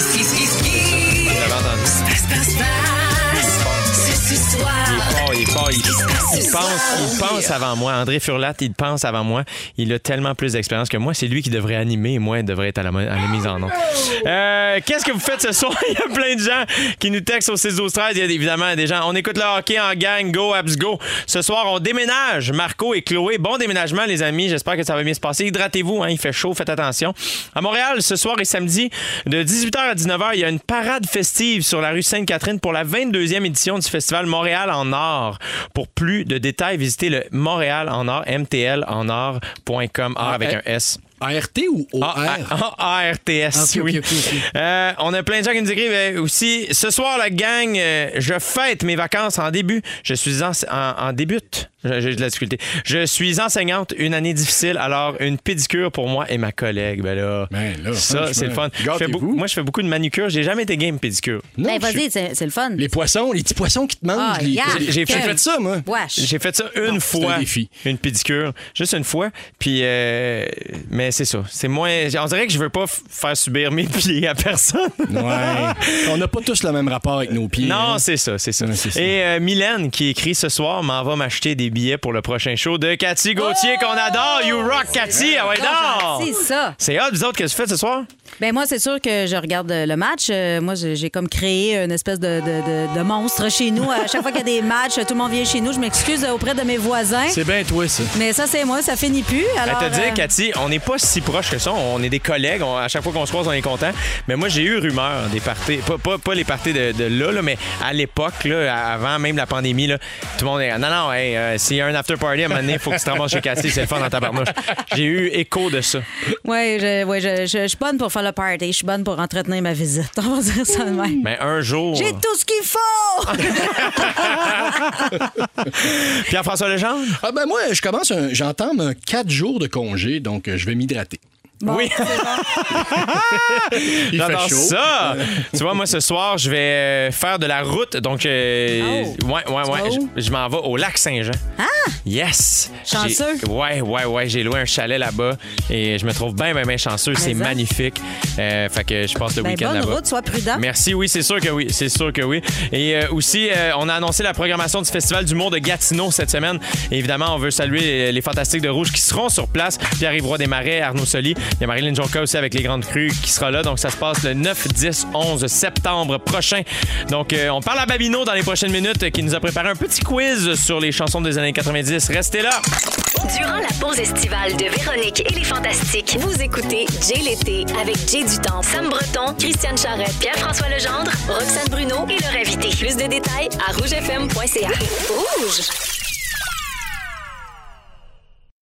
Il pense, il pense avant moi. André Furlat, il pense avant moi. Il a tellement plus d'expérience que moi. C'est lui qui devrait animer et moi, il devrait être à la, mo- à la mise en nom. Qu'est-ce que vous faites ce soir? Il y a plein de gens qui nous textent au 6 12 13 Il y a évidemment des gens. On écoute le hockey en gang. Go, Abs, go. Ce soir, on déménage. Marco et Chloé. Bon déménagement, les amis. J'espère que ça va bien se passer. Hydratez-vous. hein, il fait chaud. Faites attention. À Montréal, ce soir et samedi, de 18h à 19h, il y a une parade festive sur la rue Sainte-Catherine pour la 22e édition du festival Montréal en or. Pour plus de détails, visitez le Montréal en or, mtlenor.com, or avec un S. ART ou OR? Ah, ah, ah, ARTS, ok, oui. Euh, on a plein de gens qui nous écrivent euh, aussi. Ce soir, la gang, euh, je fête mes vacances en début. Je suis en, en, en début. J'ai de la difficulté. Je suis enseignante, une année difficile, alors une pédicure pour moi et ma collègue. Ben là, Ben là, ça, c'est le fun. Je fais gâtez-vous. beaucoup- moi, je fais beaucoup de manucure. J'ai jamais été game pédicure. Non, Ben, suis- vas-y, c'est le fun. Les poissons, les petits poissons qui te mangent. Ah, les- yeah. J'ai fait- fait ça, moi. J'ai fait ça une Non, fois. un défi. Une pédicure. Juste une fois. Puis, euh, mais c'est ça. C'est moins. On dirait que je veux pas faire subir mes pieds à personne. Ouais. On n'a pas tous le même rapport avec nos pieds. Non, hein. c'est ça, c'est ça. Ouais, c'est ça. Et euh, Mylène qui écrit ce soir m'en va m'acheter des billets pour le prochain show de Cathy Gauthier qu'on adore. You rock Cathy, ah ouais! C'est ça. C'est hot, vous autres, qu'est-ce que tu fais ce soir? Ben moi, c'est sûr que je regarde euh, le match. Euh, moi, j'ai comme créé une espèce de, de- de- de monstre chez nous. À chaque fois qu'il y a des matchs, tout le monde vient chez nous. Je m'excuse euh, auprès de mes voisins. C'est bien toi, ça. Mais ça, c'est moi, ça finit plus. Alors, Ben, te dire, euh, Cathy, on n'est pas si proche que ça. On est des collègues. On- à chaque fois qu'on se croise, on est content. Mais moi, j'ai eu rumeur des parties. Pas, pas, pas les parties de, là, là, mais à l'époque, avant même la pandémie, là, tout le monde est. Non, non, hey, euh, s'il y a un after party à un moment donné, il faut que tu te ramasses chez Cathy. C'est le fun dans ta barnouche. J'ai eu écho de ça. Ouais, je, ouais, je, je- je suis bonne pour faire le party. Je suis bonne pour entretenir ma visite. On va dire ça de même. Mais un jour. J'ai tout ce qu'il faut! Pierre-François Legendre? Ah ben moi, je commence, un- j'entame 4 jours de congé, donc euh, je vais m'hydrater. Bon, Oui. Il fait chaud. ça! tu vois, moi, ce soir, je vais euh, faire de la route. Donc, euh, Oh. ouais, ouais, ouais. Je, je m'en vais au lac Saint-Jean. Ah! Yes! Chanceux. Ouais, ouais, ouais. J'ai loué un chalet là-bas et je me trouve bien, bien, bien chanceux. C'est ça. magnifique. Euh, fait que je passe le Ben, week-end bonne là-bas. route, sois prudent. Merci, oui, c'est sûr que oui. C'est sûr que oui. Et euh, aussi, euh, on a annoncé la programmation du Festival d'humour de Gatineau cette semaine. Et évidemment, on veut saluer les Fantastiques de Rouge qui seront sur place. Pierre-Yves Roy Desmarais, Arnaud Soli. Il y a Marilyn Jonca aussi avec les Grandes Crues qui sera là. Donc, ça se passe le 9, 10, 11 septembre prochain. Donc, euh, on parle à Babino dans les prochaines minutes euh, qui nous a préparé un petit quiz sur les chansons des années 90. Restez là. Durant la pause estivale de Véronique et les Fantastiques, vous écoutez Jay l'été avec Jay Dutemps, Sam Breton, Christiane Charrette, Pierre-François Legendre, Roxane Bruno et leur invité. Plus de détails à rougefm.ca. Rouge!